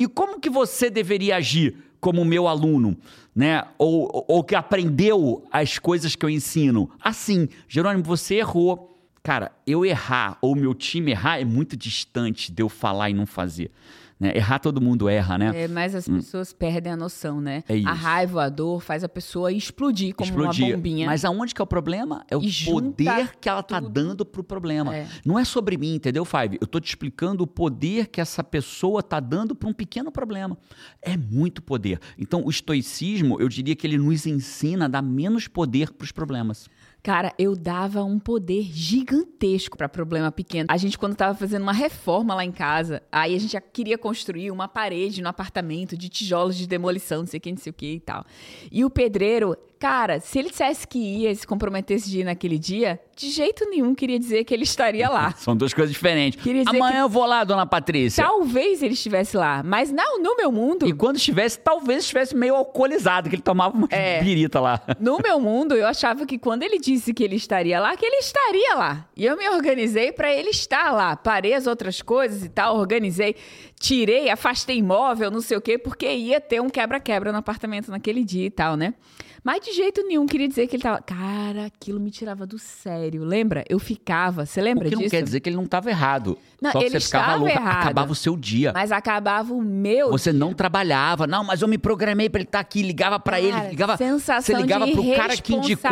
E como que você deveria agir como meu aluno, né? Ou, ou- que aprendeu as coisas que eu ensino? Assim, Jerônimo, você errou. Cara, eu errar ou meu time errar é muito distante de eu falar e não fazer. Né? Errar todo mundo erra, né? É, mas as pessoas perdem a noção, né? É. A raiva, a dor faz a pessoa explodir como explodir. uma bombinha. Mas aonde que é o problema? É o E poder que ela tá tudo. dando pro problema. É. Não é sobre mim, entendeu, Five? Eu tô te explicando o poder que essa pessoa tá dando para um pequeno problema. É muito poder. Então, o estoicismo, eu diria que ele nos ensina a dar menos poder pros problemas. Cara, eu dava um poder gigantesco pra problema pequeno. A gente, quando tava fazendo uma reforma lá em casa, aí a gente já queria construir uma parede no apartamento de tijolos de demolição, não sei o que, não sei o que e tal. E o pedreiro, cara, se ele dissesse que ia, se comprometesse de ir naquele dia, de jeito nenhum queria dizer que ele estaria lá. São duas coisas diferentes. Amanhã eu vou lá, dona Patrícia. Talvez ele estivesse lá, mas não, no meu mundo, E quando estivesse, talvez estivesse meio alcoolizado, que ele tomava uma É. birita lá. No meu mundo, eu achava que quando ele disse que ele estaria lá, que ele estaria lá. E eu me organizei para ele estar lá. Parei as outras coisas e tal, organizei, tirei, afastei imóvel, não sei o quê, porque ia ter um quebra-quebra no apartamento naquele dia e tal, né? Mas de jeito nenhum queria dizer que ele tava. Cara, aquilo me tirava do sério. Lembra? Eu ficava. Você O lembra que não disso? quer dizer que ele não estava errado. Não, Só que ele você ficava louca, errado. acabava o seu dia. Mas acabava o meu. Você não trabalhava. Não, mas eu me programei pra ele estar aqui. Ligava pra Cara, ele. Ligava, sensação você ligava de pro cara que indicou.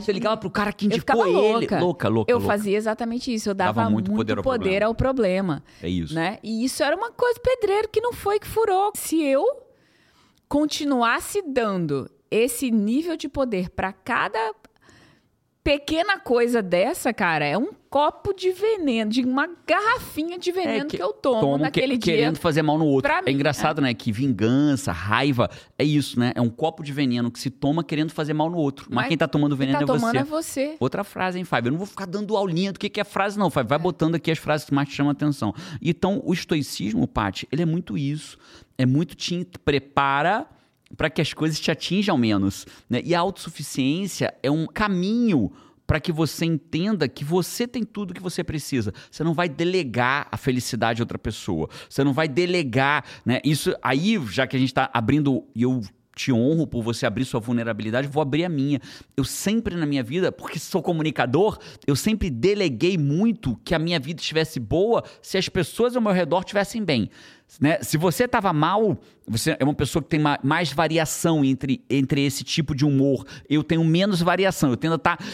Você ligava pro cara que Eu indicou ele. louca. Louca, louca. Eu louca. fazia exatamente isso. Eu dava, Dava muito muito, poder poder, ao ao, problema. É isso. Né? E isso era uma coisa pedreiro que não foi que furou. Se eu continuasse dando esse nível de poder para cada pequena coisa dessa, cara, é um copo de veneno, de uma garrafinha de veneno que, que, eu tomo, tomo naquele que, dia. Querendo fazer mal no outro. é engraçado, é. né? Que vingança, raiva, é isso, né? É um copo de veneno que se toma querendo fazer mal no outro. Mas, Mas quem tá tomando veneno tá é tomando você. é você. Outra frase, hein, Fábio? Eu não vou ficar dando aulinha do que, que é frase, não, Fábio. Vai é. botando aqui as frases que mais te chamam a atenção. Então, o estoicismo, Paty, ele é muito isso. É muito te prepara para que as coisas te atinjam menos. Né? E a autossuficiência é um caminho para que você entenda que você tem tudo que você precisa. Você não vai delegar a felicidade a outra pessoa. Você não vai delegar, né? Isso aí, já que a gente está abrindo e eu te honro por você abrir sua vulnerabilidade, vou abrir a minha. Eu sempre na minha vida, porque sou comunicador, eu sempre deleguei muito que a minha vida estivesse boa se as pessoas ao meu redor estivessem bem. Né? Se você estava mal, você é uma pessoa que tem mais variação entre, entre esse tipo de humor. Eu tenho menos variação. Eu tendo a estar. Tá...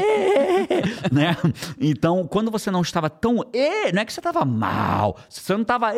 né? Então, quando você não estava tão. Não é que você estava mal. Se você não estava.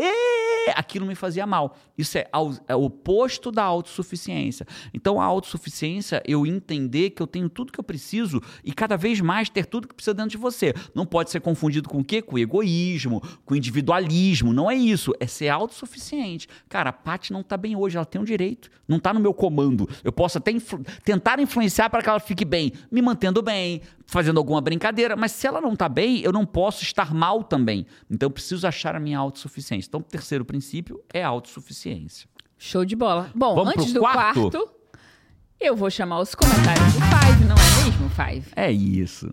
Aquilo me fazia mal. Isso é, é o oposto da autossuficiência. Então, a autossuficiência, eu entender que eu tenho tudo que eu preciso e cada vez mais ter tudo que precisa dentro de você. Não pode ser confundido com o quê? Com egoísmo, com individualismo. Não é isso é ser autossuficiente. Cara, a Paty não tá bem hoje, ela tem um direito. Não tá no meu comando. Eu posso até influ tentar influenciar para que ela fique bem, me mantendo bem, fazendo alguma brincadeira, mas se ela não tá bem, eu não posso estar mal também. Então eu preciso achar a minha autossuficiência. Então o terceiro princípio é autossuficiência. Show de bola. Bom, Vamos antes do quarto? quarto, eu vou chamar os comentários do Five, não é mesmo, Five? É isso.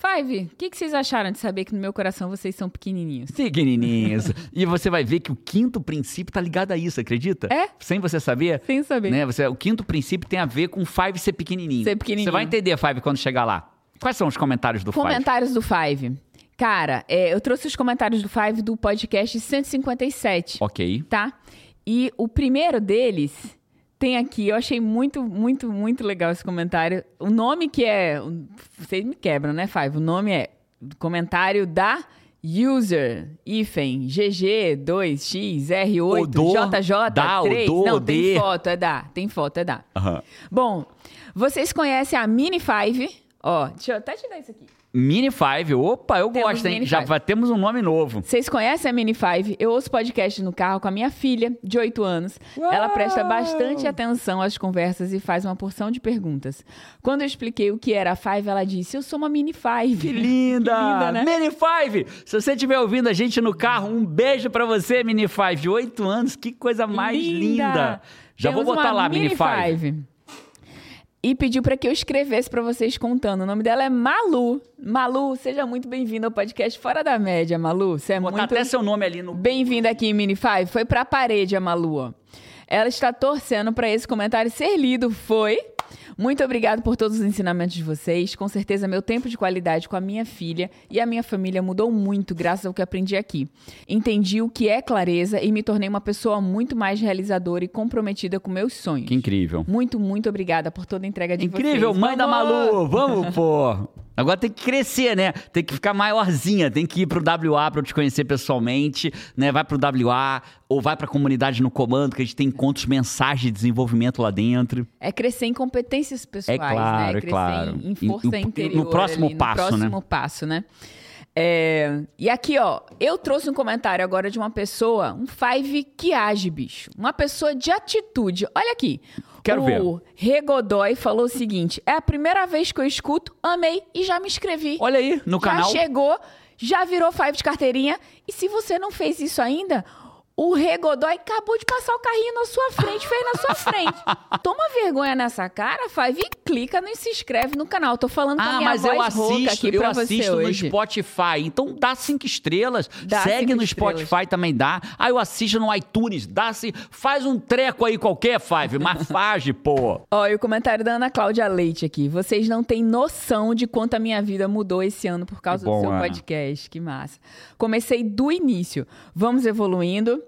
Five, o que, que, vocês acharam de saber que no meu coração vocês são pequenininhos? Pequenininhos. e você vai ver que o quinto princípio tá ligado a isso, acredita? É? Sem você saber? Sem saber. Né? Você, o quinto princípio tem a ver com Five ser pequenininho. Ser pequenininho. Você vai entender, Five, quando chegar lá. Quais são os comentários do comentários Five? Comentários do Five. Cara, é, eu trouxe os comentários do Five do podcast 157. Ok. Tá? E o primeiro deles tem aqui, eu achei muito, muito, muito legal esse comentário. O nome que é. Vocês me quebram, né, Five? O nome é comentário da user hífen GG2XR8JJ3. Não, tem foto, é da. Tem foto, é da. Uhum. Bom, vocês conhecem a Mini Five? Ó, deixa eu até te dar isso aqui. Mini Five, opa, eu temos gosto, hein? Já temos um nome novo. Vocês conhecem a Mini Five? Eu ouço podcast no carro com a minha filha, de 8 anos. Uau! Ela presta bastante atenção às conversas e faz uma porção de perguntas. Quando eu expliquei o que era a Five, ela disse: Eu sou uma Mini Five. Que linda! que linda né? Mini Five! Se você estiver ouvindo a gente no carro, um beijo para você, Mini Five. 8 anos, que coisa mais linda! linda. Já Temos vou botar lá, Mini Five. Five e pediu para que eu escrevesse para vocês contando. O nome dela é Malu. Malu, seja muito bem-vinda ao podcast Fora da Média, Malu. Você é Vou muito até seu nome ali no Bem-vinda aqui em Mini Five. Foi para a parede a Malu, ó. Ela está torcendo para esse comentário ser lido. Foi muito obrigado por todos os ensinamentos de vocês. Com certeza, meu tempo de qualidade com a minha filha e a minha família mudou muito graças ao que aprendi aqui. Entendi o que é clareza e me tornei uma pessoa muito mais realizadora e comprometida com meus sonhos. Que incrível. Muito, muito obrigada por toda a entrega de incrível, vocês. Incrível, mãe da Malu! Vamos, pô! Agora tem que crescer, né? Tem que ficar maiorzinha, tem que ir pro WA para eu te conhecer pessoalmente, né? Vai pro WA ou vai pra comunidade no comando, que a gente tem encontros mensagem de desenvolvimento lá dentro. É crescer em competências pessoais, é claro, né? É claro. em força e, interior. No próximo ali, passo, no próximo né? passo, né? É, e aqui, ó, eu trouxe um comentário agora de uma pessoa, um five que age, bicho. Uma pessoa de atitude. Olha aqui. Quero o ver. O Regodoy falou o seguinte: é a primeira vez que eu escuto, amei e já me inscrevi. Olha aí, no já canal. Já chegou, já virou five de carteirinha. E se você não fez isso ainda, o Regodói acabou de passar o carrinho na sua frente, fez na sua frente. Toma vergonha nessa cara, Five, e clica e se inscreve no canal. Tô falando com ah, a minha mas voz eu assisto, aqui você assisto hoje. no Spotify. Então dá cinco estrelas. Dá Segue cinco no estrelas. Spotify também dá. Aí eu assisto no iTunes. Dá -se, faz um treco aí qualquer, Five. Mas faz, pô. Ó, e o comentário da Ana Cláudia Leite aqui. Vocês não têm noção de quanto a minha vida mudou esse ano por causa bom, do seu Ana. podcast. Que massa. Comecei do início. Vamos evoluindo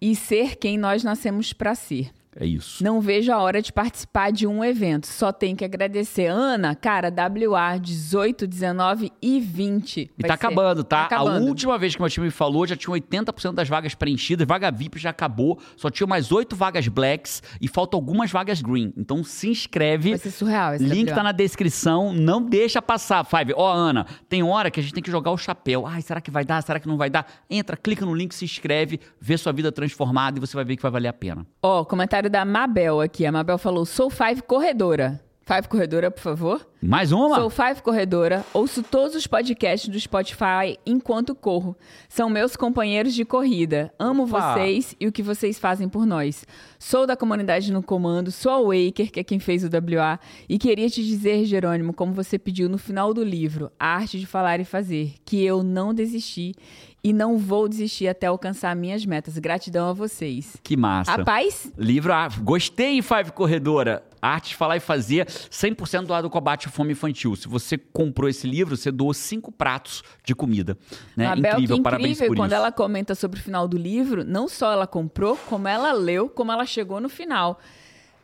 e ser quem nós nascemos para ser. É isso. Não vejo a hora de participar de um evento. Só tenho que agradecer. Ana, cara, WA 18, 19 e 20. E tá acabando, tá? acabando. A última vez que meu time me falou, já tinha 80% das vagas preenchidas, vaga VIP já acabou, só tinha mais 8 vagas blacks e faltam algumas vagas green. Então se inscreve. Vai ser surreal esse Link WA. tá na descrição, não deixa passar, Five. Ó, Ana, tem hora que a gente tem que jogar o chapéu. Ai, será que vai dar? Será que não vai dar? Entra, clica no link, se inscreve, vê sua vida transformada e você vai ver que vai valer a pena. Ó, comentário da Mabel aqui. A Mabel falou: sou Five corredora. Five corredora, por favor. Mais uma? Sou Five Corredora, ouço todos os podcasts do Spotify enquanto corro. São meus companheiros de corrida. Amo Opa! vocês e o que vocês fazem por nós. Sou da comunidade no comando, sou a Waker, que é quem fez o WA, e queria te dizer, Jerônimo, como você pediu no final do livro, A Arte de Falar e Fazer, que eu não desisti e não vou desistir até alcançar minhas metas. Gratidão a vocês. Que massa. Rapaz, Livro, ah, gostei, Five Corredora. Arte Falar e Fazer, 100% doado ao combate à fome infantil. Se você comprou esse livro, você doou cinco pratos de comida. Né? Mabel, incrível, que parabéns incrível. por Quando isso. ela comenta sobre o final do livro, não só ela comprou, como ela leu, como ela chegou no final.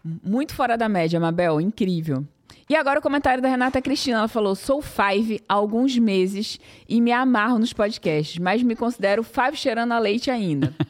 Muito fora da média, Mabel, incrível. E agora o comentário da Renata Cristina. Ela falou: sou Five há alguns meses e me amarro nos podcasts, mas me considero Five cheirando a leite ainda.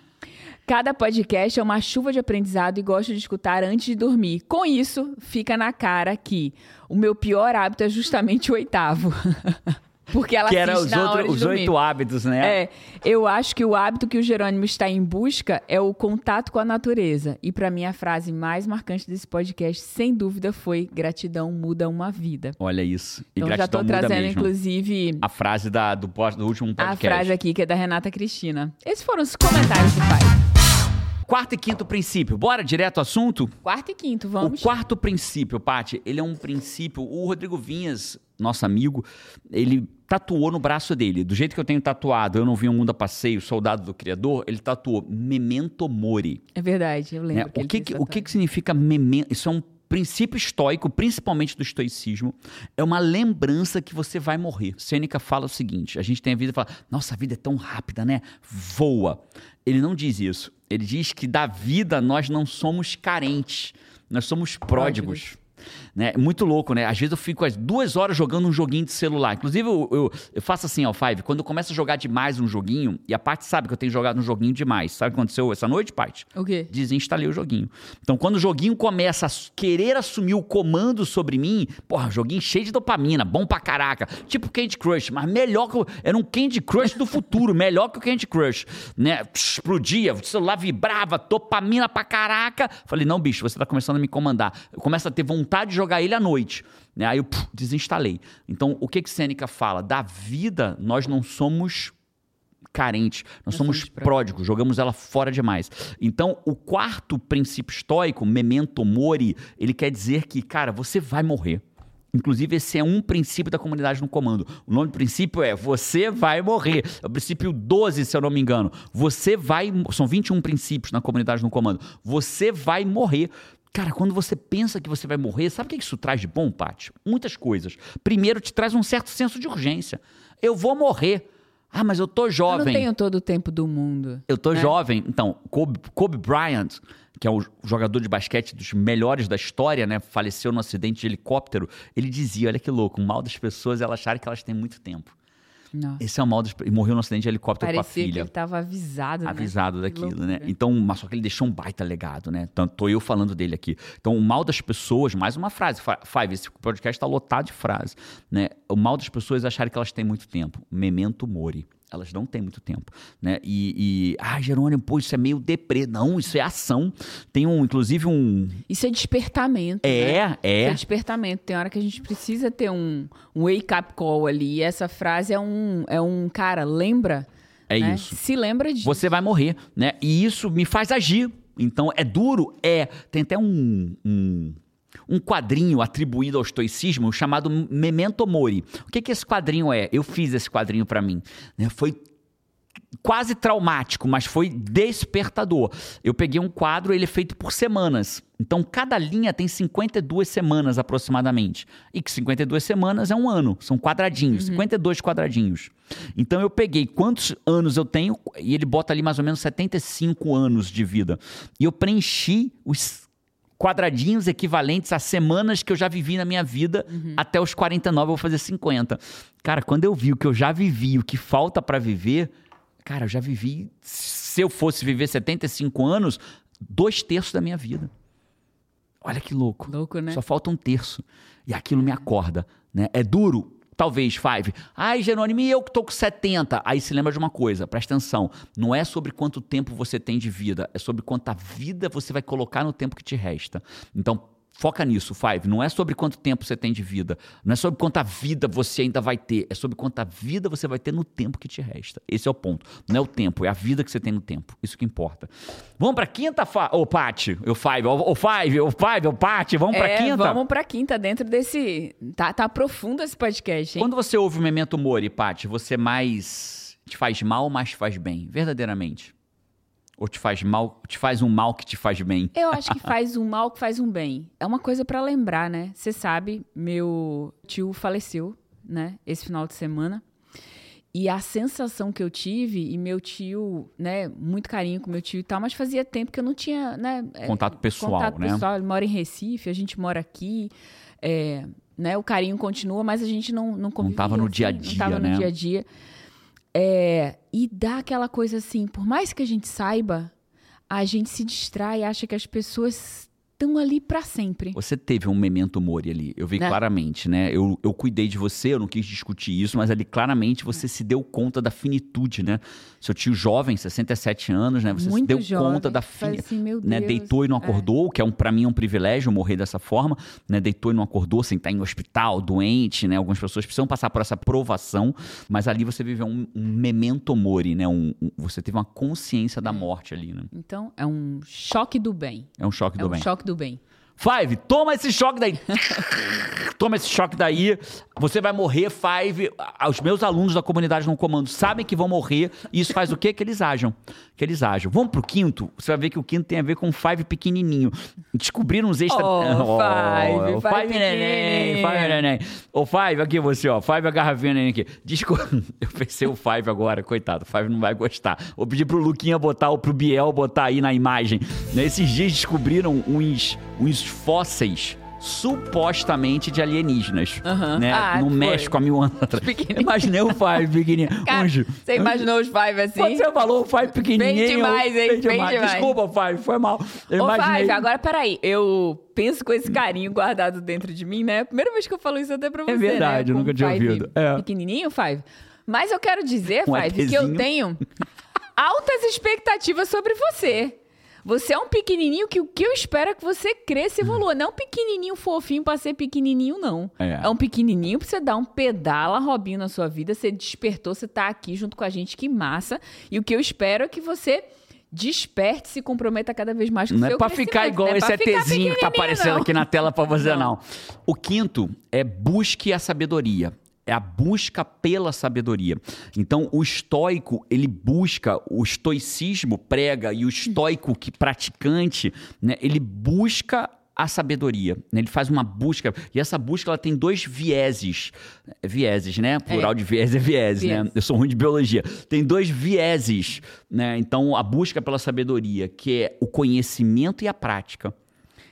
Cada podcast é uma chuva de aprendizado e gosto de escutar antes de dormir. Com isso, fica na cara que o meu pior hábito é justamente o oitavo. Porque ela que era os, de os oito hábitos, né? É, eu acho que o hábito que o Jerônimo está em busca é o contato com a natureza. E para mim a frase mais marcante desse podcast, sem dúvida, foi gratidão muda uma vida. Olha isso. E Então já gratidão estou muda trazendo, mesmo. inclusive, A frase da, do, do último a podcast. frase aqui que é da Renata Cristina. Esses foram os comentários do pai. Quarto e quinto princípio. Bora direto ao assunto? Quarto e quinto, vamos. O quarto princípio, Paty, ele é um princípio. O Rodrigo Vinhas, nosso amigo, ele tatuou no braço dele. Do jeito que eu tenho tatuado, eu não vi um mundo a passeio, soldado do Criador, ele tatuou Memento Mori. É verdade, eu né? lembro. que O, que, que- o que, que significa memento? Isso é um princípio estoico, principalmente do estoicismo. É uma lembrança que você vai morrer. Sêneca fala o seguinte: a gente tem a vida e fala, nossa, a vida é tão rápida, né? Voa. Ele não diz isso. Ele diz que da vida nós não somos carentes, nós somos pródigos. Pródigos. Né? É Muito louco, né? Às vezes eu fico as duas horas jogando um joguinho de celular. Inclusive, eu, eu, eu faço assim, ó, Five, quando eu começo a jogar demais um joguinho, e a parte sabe que eu tenho jogado um joguinho demais. Sabe o que aconteceu essa noite, Paty? O quê? desinstalei o joguinho. Então, quando o joguinho começa a querer assumir o comando sobre mim, porra, joguinho cheio de dopamina, bom pra caraca. Tipo Candy Crush, mas melhor que Era um Candy Crush do futuro, melhor que o Candy Crush. Né? Explodia, o celular vibrava, dopamina pra caraca. Falei, não, bicho, você tá começando a me comandar. Eu começo a ter vontade de jogar ele à noite. Né? Aí eu puf, desinstalei. Então, o que que Sêneca fala? Da vida, nós não somos carentes, nós, Nós somos, somos pródigos, jogamos ela fora demais. Então, o quarto princípio estoico, memento mori, ele quer dizer que, cara, você vai morrer. Inclusive, esse é um princípio da comunidade no comando. O nome do princípio é você vai morrer. É o princípio 12, se eu não me engano. Você vai. São 21 princípios na comunidade no comando. Você vai morrer. Cara, quando você pensa que você vai morrer, sabe o que isso traz de bom, Paty? Muitas coisas. Primeiro, te traz um certo senso de urgência. Eu vou morrer. Ah, mas eu tô Eu não jovem. tenho todo o tempo do mundo. Eu tô né? jovem. Então, Kobe, Kobe Bryant, que é o jogador de basquete dos melhores da história, né? Faleceu no acidente de helicóptero. Ele dizia: olha que louco, o mal das pessoas é elas acharem que elas têm muito tempo. Nossa. Esse é o mal das E morreu no acidente de helicóptero com a Parecia que filha. ele tava avisado, né? Avisado daquilo, né? Então, mas só que ele deixou um baita legado, né? Tô eu falando dele aqui. Então, o mal das pessoas, mais uma frase, Five, esse podcast tá lotado de frases, né? O mal das pessoas é acharem que elas têm muito tempo. Memento mori. Elas não têm muito tempo, né? E, e ah, Jerônimo, pô, isso é meio deprê. Não, isso é ação. Tem um, inclusive um... Isso é despertamento. né? É, Isso é. é despertamento. Tem hora que a gente precisa ter um, um wake-up call ali. E essa frase é um, é um cara, lembra? É né? isso. Se lembra disso. Você vai morrer, né? E isso me faz agir. Então, é duro? É. Tem até um, um, um quadrinho atribuído ao estoicismo chamado Memento Mori. O que, que esse quadrinho é? Eu fiz esse quadrinho pra mim. né? Foi quase traumático, mas foi despertador. Eu peguei um quadro, ele é feito por semanas. Então, cada linha tem 52 semanas aproximadamente. E que 52 semanas é um ano, são quadradinhos, 52 quadradinhos. Então, eu peguei quantos anos eu tenho, e ele bota ali mais ou menos 75 anos de vida. E eu preenchi os quadradinhos equivalentes a semanas que eu já vivi na minha vida Uhum. até os 49, eu vou fazer 50. Cara, quando eu vi o que eu já vivi, o que falta pra viver, cara, eu já vivi, se eu fosse viver 75 anos, dois terços da minha vida. Olha que louco. Louco, né? Só falta um terço. E aquilo me acorda, né? É duro? Talvez, Five. Ai, Jerônimo, e eu que tô com 70? Aí se lembra de uma coisa, presta atenção. Não é sobre quanto tempo você tem de vida, é sobre quanta vida você vai colocar no tempo que te resta. Então, foca nisso, Five. Não é sobre quanto tempo você tem de vida. Não é sobre quanta vida você ainda vai ter. É sobre quanta vida você vai ter no tempo que te resta. Esse é o ponto. Não é o tempo, é a vida que você tem no tempo. Isso que importa. Vamos pra quinta, fa... ô, Paty? O Five, o Five, o Five, o Paty. Vamos pra é, quinta? vamos pra quinta, dentro desse... Tá, tá profundo esse podcast, hein? Quando você ouve o Memento Mori, Paty, você mais te faz mal ou mais te faz bem? Verdadeiramente. Ou te faz mal, te faz um mal que te faz bem? Eu acho que faz um mal que faz um bem. É uma coisa pra lembrar, né? Você sabe, meu tio faleceu, né? Esse final de semana. E a sensação que eu tive, e meu tio, né? Muito carinho com meu tio e tal, mas fazia tempo que eu não tinha, né? é, Contato pessoal, contato né? pessoal. Ele mora em Recife, a gente mora aqui. é, né? O carinho continua, mas a gente não não convivia, tava no assim, dia a Não dia, tava né? no dia a dia. É, e dá aquela coisa assim, por mais que a gente saiba, a gente se distrai, acha que as pessoas estão ali pra sempre. Você teve um memento mori ali, eu vi Né? claramente, né? Eu, eu cuidei de você, eu não quis discutir isso, mas ali claramente você se deu conta da finitude, né? Seu tio jovem, 67 anos, né? Você Muito se deu jovem, conta da finitude. assim, né, deitou e não é. acordou, que é um, para mim é um privilégio morrer dessa forma, né, deitou e não acordou sem estar em hospital, doente, né, algumas pessoas precisam passar por essa provação, mas ali você viveu um, um memento mori, né, um, um- você teve uma consciência da morte ali, né, Então, é um choque do bem. é um choque É do um bem. choque do bem. Five, toma esse choque daí. toma esse choque daí. Você vai morrer, Five. Os meus alunos da comunidade no comando sabem que vão morrer. E isso faz o quê? Que eles ajam. Que eles ajam. Vamos pro quinto. Você vai ver que o quinto tem a ver com Five pequenininho. Descobriram uns extra... Oh, Five, o Five Five neném. Five neném. Ô, Five, aqui você, ó. Five a garrafinha neném aqui. Desculpa. Eu pensei o Five agora, coitado. O Five não vai gostar. Vou pedir pro Luquinha botar, ou pro Biel botar aí na imagem. Nesses dias descobriram uns, uns fósseis supostamente de alienígenas, Aham. né? Ah, no foi. México há mil anos atrás. Imaginei o Five pequenininho. Cara, Onde? você imaginou os five assim? Quando você falou o Five pequenininho. Bem demais, hein? bem Bem demais. demais. Desculpa, Five, foi mal. Eu Ô, imaginei... Five, agora peraí. Eu penso com esse carinho guardado dentro de mim, né? Primeira vez que eu falo isso até pra você, verdade, né? eu nunca tinha Five ouvido. É. Pequenininho, Five. Mas eu quero dizer, Um Five, que eu ETzinho. tenho altas expectativas sobre você. Você é um pequenininho que o que eu espero é que você cresça e evolua. Não é um pequenininho fofinho pra ser pequenininho, não. É. um pequenininho pra você dar um pedala, Robinho, na sua vida. Você despertou, você tá aqui junto com a gente, que massa. E o que eu espero é que você desperte e se comprometa cada vez mais com o Não é seu pra ficar igual é esse ETzinho que tá aparecendo não. aqui na tela pra você, não. Não. O quinto é busque a sabedoria. É a busca pela sabedoria. Então, o estoico, ele busca, o estoicismo prega e o estoico que praticante, né, ele busca a sabedoria. né? Ele faz uma busca. E essa busca ela tem dois vieses. Vieses, né? Plural de viés é viés, né? Eu sou ruim de biologia. Tem dois vieses, né? Então, a busca pela sabedoria, que é o conhecimento e a prática.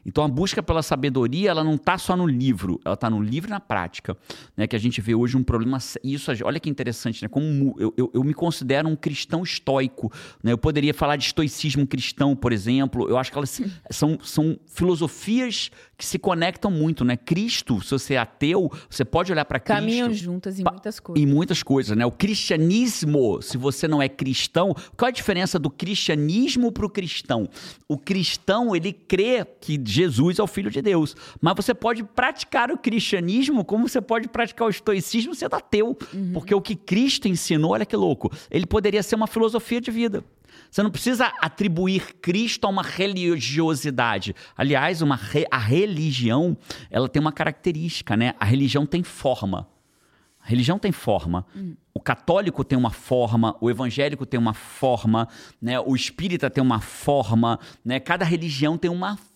Então, a busca pela sabedoria, ela não está só no livro, ela está no livro e na prática, né? Que a gente vê hoje um problema... Isso, olha que interessante, né? Como eu, eu, eu me considero um cristão estoico, né? Eu poderia falar de estoicismo cristão, por exemplo. Eu acho que elas são, são filosofias que se conectam muito, né? Cristo, se você é ateu, você pode olhar para Cristo... Caminham juntas em muitas coisas. Em muitas coisas, né? O cristianismo, se você não é cristão, qual a diferença do cristianismo para o cristão? O cristão, ele crê que Jesus é o Filho de Deus. Mas você pode praticar o cristianismo como você pode praticar o estoicismo sendo ateu. Porque o que Cristo ensinou, olha que louco, ele poderia ser uma filosofia de vida. Você não precisa atribuir Cristo a uma religiosidade. Aliás, uma re- a religião, ela tem uma característica, né? A religião tem forma. A religião tem forma. O católico tem uma forma, o evangélico tem uma forma, né? o espírita tem uma forma, né? Cada religião tem uma forma.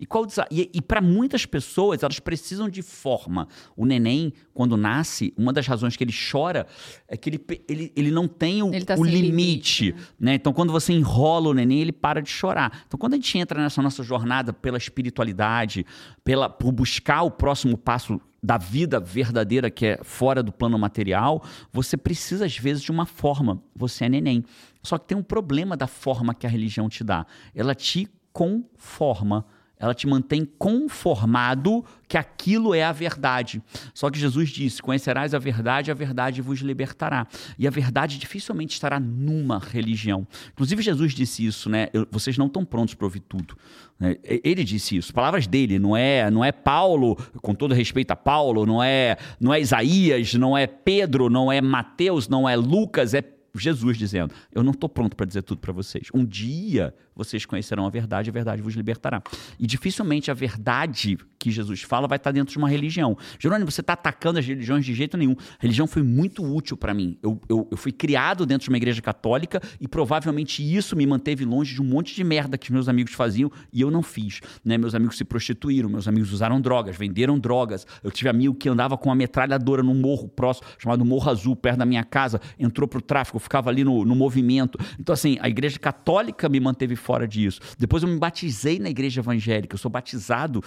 E, qual e, e para muitas pessoas, elas precisam de forma. O neném, quando nasce, uma das razões que ele chora é que ele, ele, ele não tem o, tá o limite. limite né? né? Então, quando você enrola o neném, ele para de chorar. Então, quando a gente entra nessa nossa jornada pela espiritualidade, pela, por buscar o próximo passo da vida verdadeira que é fora do plano material, você precisa às vezes de uma forma. Você é neném. Só que tem um problema da forma que a religião te dá. Ela te conforma ela te mantém conformado que aquilo é a verdade. Só que Jesus disse: Conhecerás a verdade, a verdade vos libertará. E a verdade dificilmente estará numa religião. Inclusive, Jesus disse isso, né? Vocês não estão prontos para ouvir tudo. Né? Ele disse isso, palavras dele, não é, não é Paulo, com todo respeito a Paulo, não é, não é Isaías, não é Pedro, não é Mateus, não é Lucas, é Jesus dizendo: Eu não estou pronto para dizer tudo para vocês. Um dia vocês conhecerão a verdade, a verdade vos libertará. E dificilmente a verdade que Jesus fala vai estar dentro de uma religião. Jerônimo, você está atacando as religiões de jeito nenhum. A religião foi muito útil para mim. Eu, eu, eu, fui criado dentro de uma igreja católica e provavelmente isso me manteve longe de um monte de merda que meus amigos faziam e eu não fiz. Né? Meus amigos se prostituíram, meus amigos usaram drogas, venderam drogas. Eu tive amigo que andava com uma metralhadora num morro próximo, chamado Morro Azul, perto da minha casa, entrou pro tráfico, ficava ali no, no movimento. Então, assim, a igreja católica me manteve fora disso. Depois eu me batizei na igreja evangélica, eu sou batizado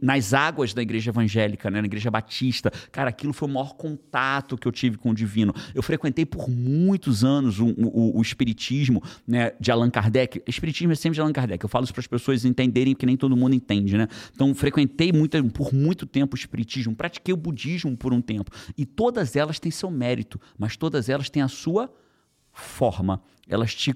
nas águas da igreja evangélica, né, na igreja batista. Cara, aquilo foi o maior contato que eu tive com o divino. Eu frequentei por muitos anos o, o, o espiritismo né, de Allan Kardec. Espiritismo é sempre de Allan Kardec. Eu falo isso para as pessoas entenderem, porque nem todo mundo entende, né? Então, frequentei muito, por muito tempo o espiritismo, pratiquei o budismo por um tempo. E todas elas têm seu mérito, mas todas elas têm a sua forma. Elas te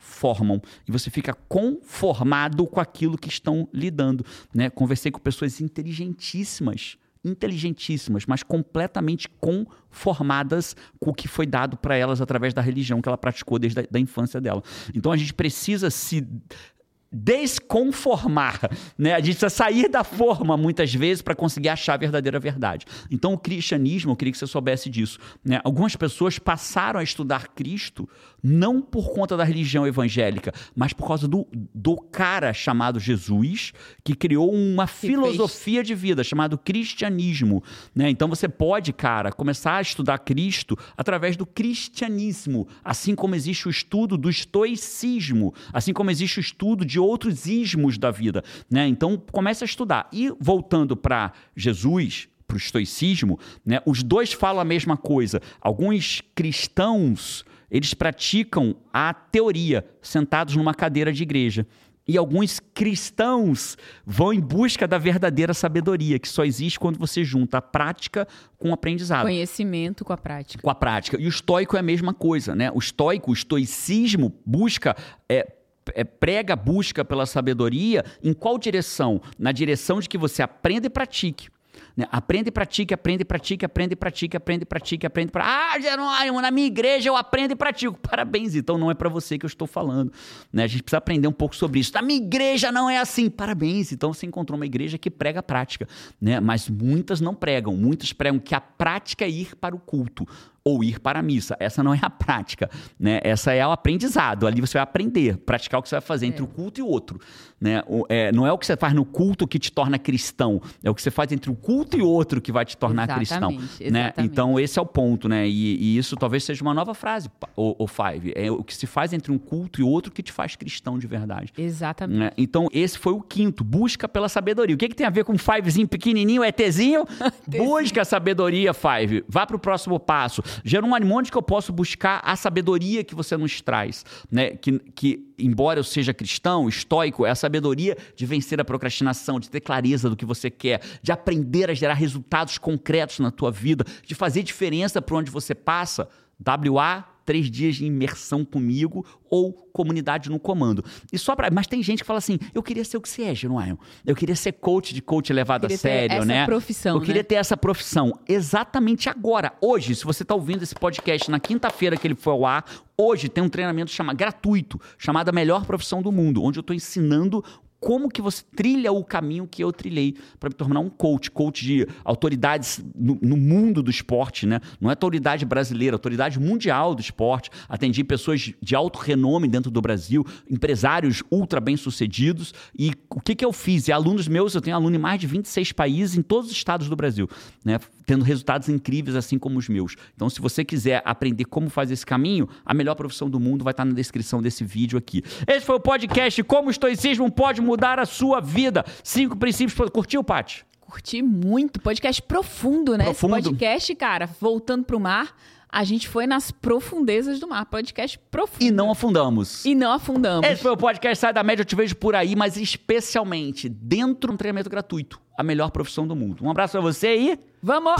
conformam e você fica conformado com aquilo que estão lidando. Né? Conversei com pessoas inteligentíssimas, inteligentíssimas, mas completamente conformadas com o que foi dado para elas através da religião que ela praticou desde a da infância dela. Então a gente precisa se desconformar, né? A gente precisa sair da forma muitas vezes para conseguir achar a verdadeira verdade. Então o cristianismo, eu queria que você soubesse disso, né? Algumas pessoas passaram a estudar Cristo não por conta da religião evangélica, mas por causa do, do cara chamado Jesus, que criou uma que filosofia fez. de vida chamado cristianismo, né? Então você pode, cara, começar a estudar Cristo através do cristianismo, assim como existe o estudo do estoicismo, assim como existe o estudo de outros ismos da vida, né? Então comece a estudar. E voltando para Jesus, para o estoicismo, né? Os dois falam a mesma coisa. Alguns cristãos eles praticam a teoria sentados numa cadeira de igreja. E alguns cristãos vão em busca da verdadeira sabedoria, que só existe quando você junta a prática com o aprendizado. Conhecimento com a prática. Com a prática. E o estoico é a mesma coisa, né? O estoico, o estoicismo, busca é, é, prega a busca pela sabedoria em qual direção? Na direção de que você aprenda e pratique. Né? Aprende e pratique, aprende e pratique, aprende e pratique, aprende e pratique, aprende pra... Ah, Jerônimo, na minha igreja eu aprendo e pratico. Parabéns, então não é para você que eu estou falando. Né? A gente precisa aprender um pouco sobre isso. Na minha igreja não é assim. Parabéns, então você encontrou uma igreja que prega a prática. Né? Mas muitas não pregam. Muitas pregam que a prática é ir para o culto ou ir para a missa. Essa não é a prática, né? Essa é o aprendizado. Ali você vai aprender, praticar o que você vai fazer é. entre o culto e o outro, né? O, é, não é o que você faz no culto que te torna cristão, é o que você faz entre o culto e outro que vai te tornar exatamente, cristão, né? exatamente. né? Então esse é o ponto, né? E, e, isso talvez seja uma nova frase, o, o Five. É o que se faz entre um culto e outro que te faz cristão de verdade. Exatamente. Né? Então esse foi o quinto, busca pela sabedoria. O que, que tem a ver com Fivezinho pequenininho, ETzinho? busca a sabedoria, Five. Vá para o próximo passo. Jerônimo, onde que eu posso buscar a sabedoria que você nos traz? Né? Que, que, embora eu seja cristão, estoico, é a sabedoria de vencer a procrastinação, de ter clareza do que você quer, de aprender a gerar resultados concretos na tua vida, de fazer diferença por onde você passa. WA três dias de imersão comigo ou comunidade no comando. E só para, mas tem gente que fala assim: "Eu queria ser o que você é, Genuíno. Eu queria ser coach de coach levado a sério, essa né? profissão, Eu queria né? ter essa profissão exatamente agora, hoje, se você está ouvindo esse podcast na quinta-feira que ele foi ao ar, hoje tem um treinamento chama, gratuito, chamado a melhor profissão do mundo, onde eu estou ensinando como que você trilha o caminho que eu trilhei para me tornar um coach, coach de autoridades no, no, mundo do esporte, né? Não é autoridade brasileira, autoridade mundial do esporte. Atendi pessoas de alto renome dentro do Brasil, empresários ultra bem-sucedidos. E o que, que eu fiz? E alunos meus, eu tenho aluno em mais de 26 países, em todos os estados do Brasil, né? Tendo resultados incríveis assim como os meus. Então, se você quiser aprender como fazer esse caminho, a melhor profissão do mundo vai estar na descrição desse vídeo aqui. Esse foi o podcast Como o Estoicismo Pode mudar a sua vida. Cinco princípios para. Curtiu, Paty? Curti muito. Podcast profundo, né? Profundo. Esse podcast, cara, voltando pro mar. A gente foi nas profundezas do mar. Podcast profundo. E não afundamos. E não afundamos. Esse foi o podcast Sai da Média, eu te vejo por aí, mas especialmente dentro de um treinamento gratuito. A melhor profissão do mundo. Um abraço pra você e. Vamos!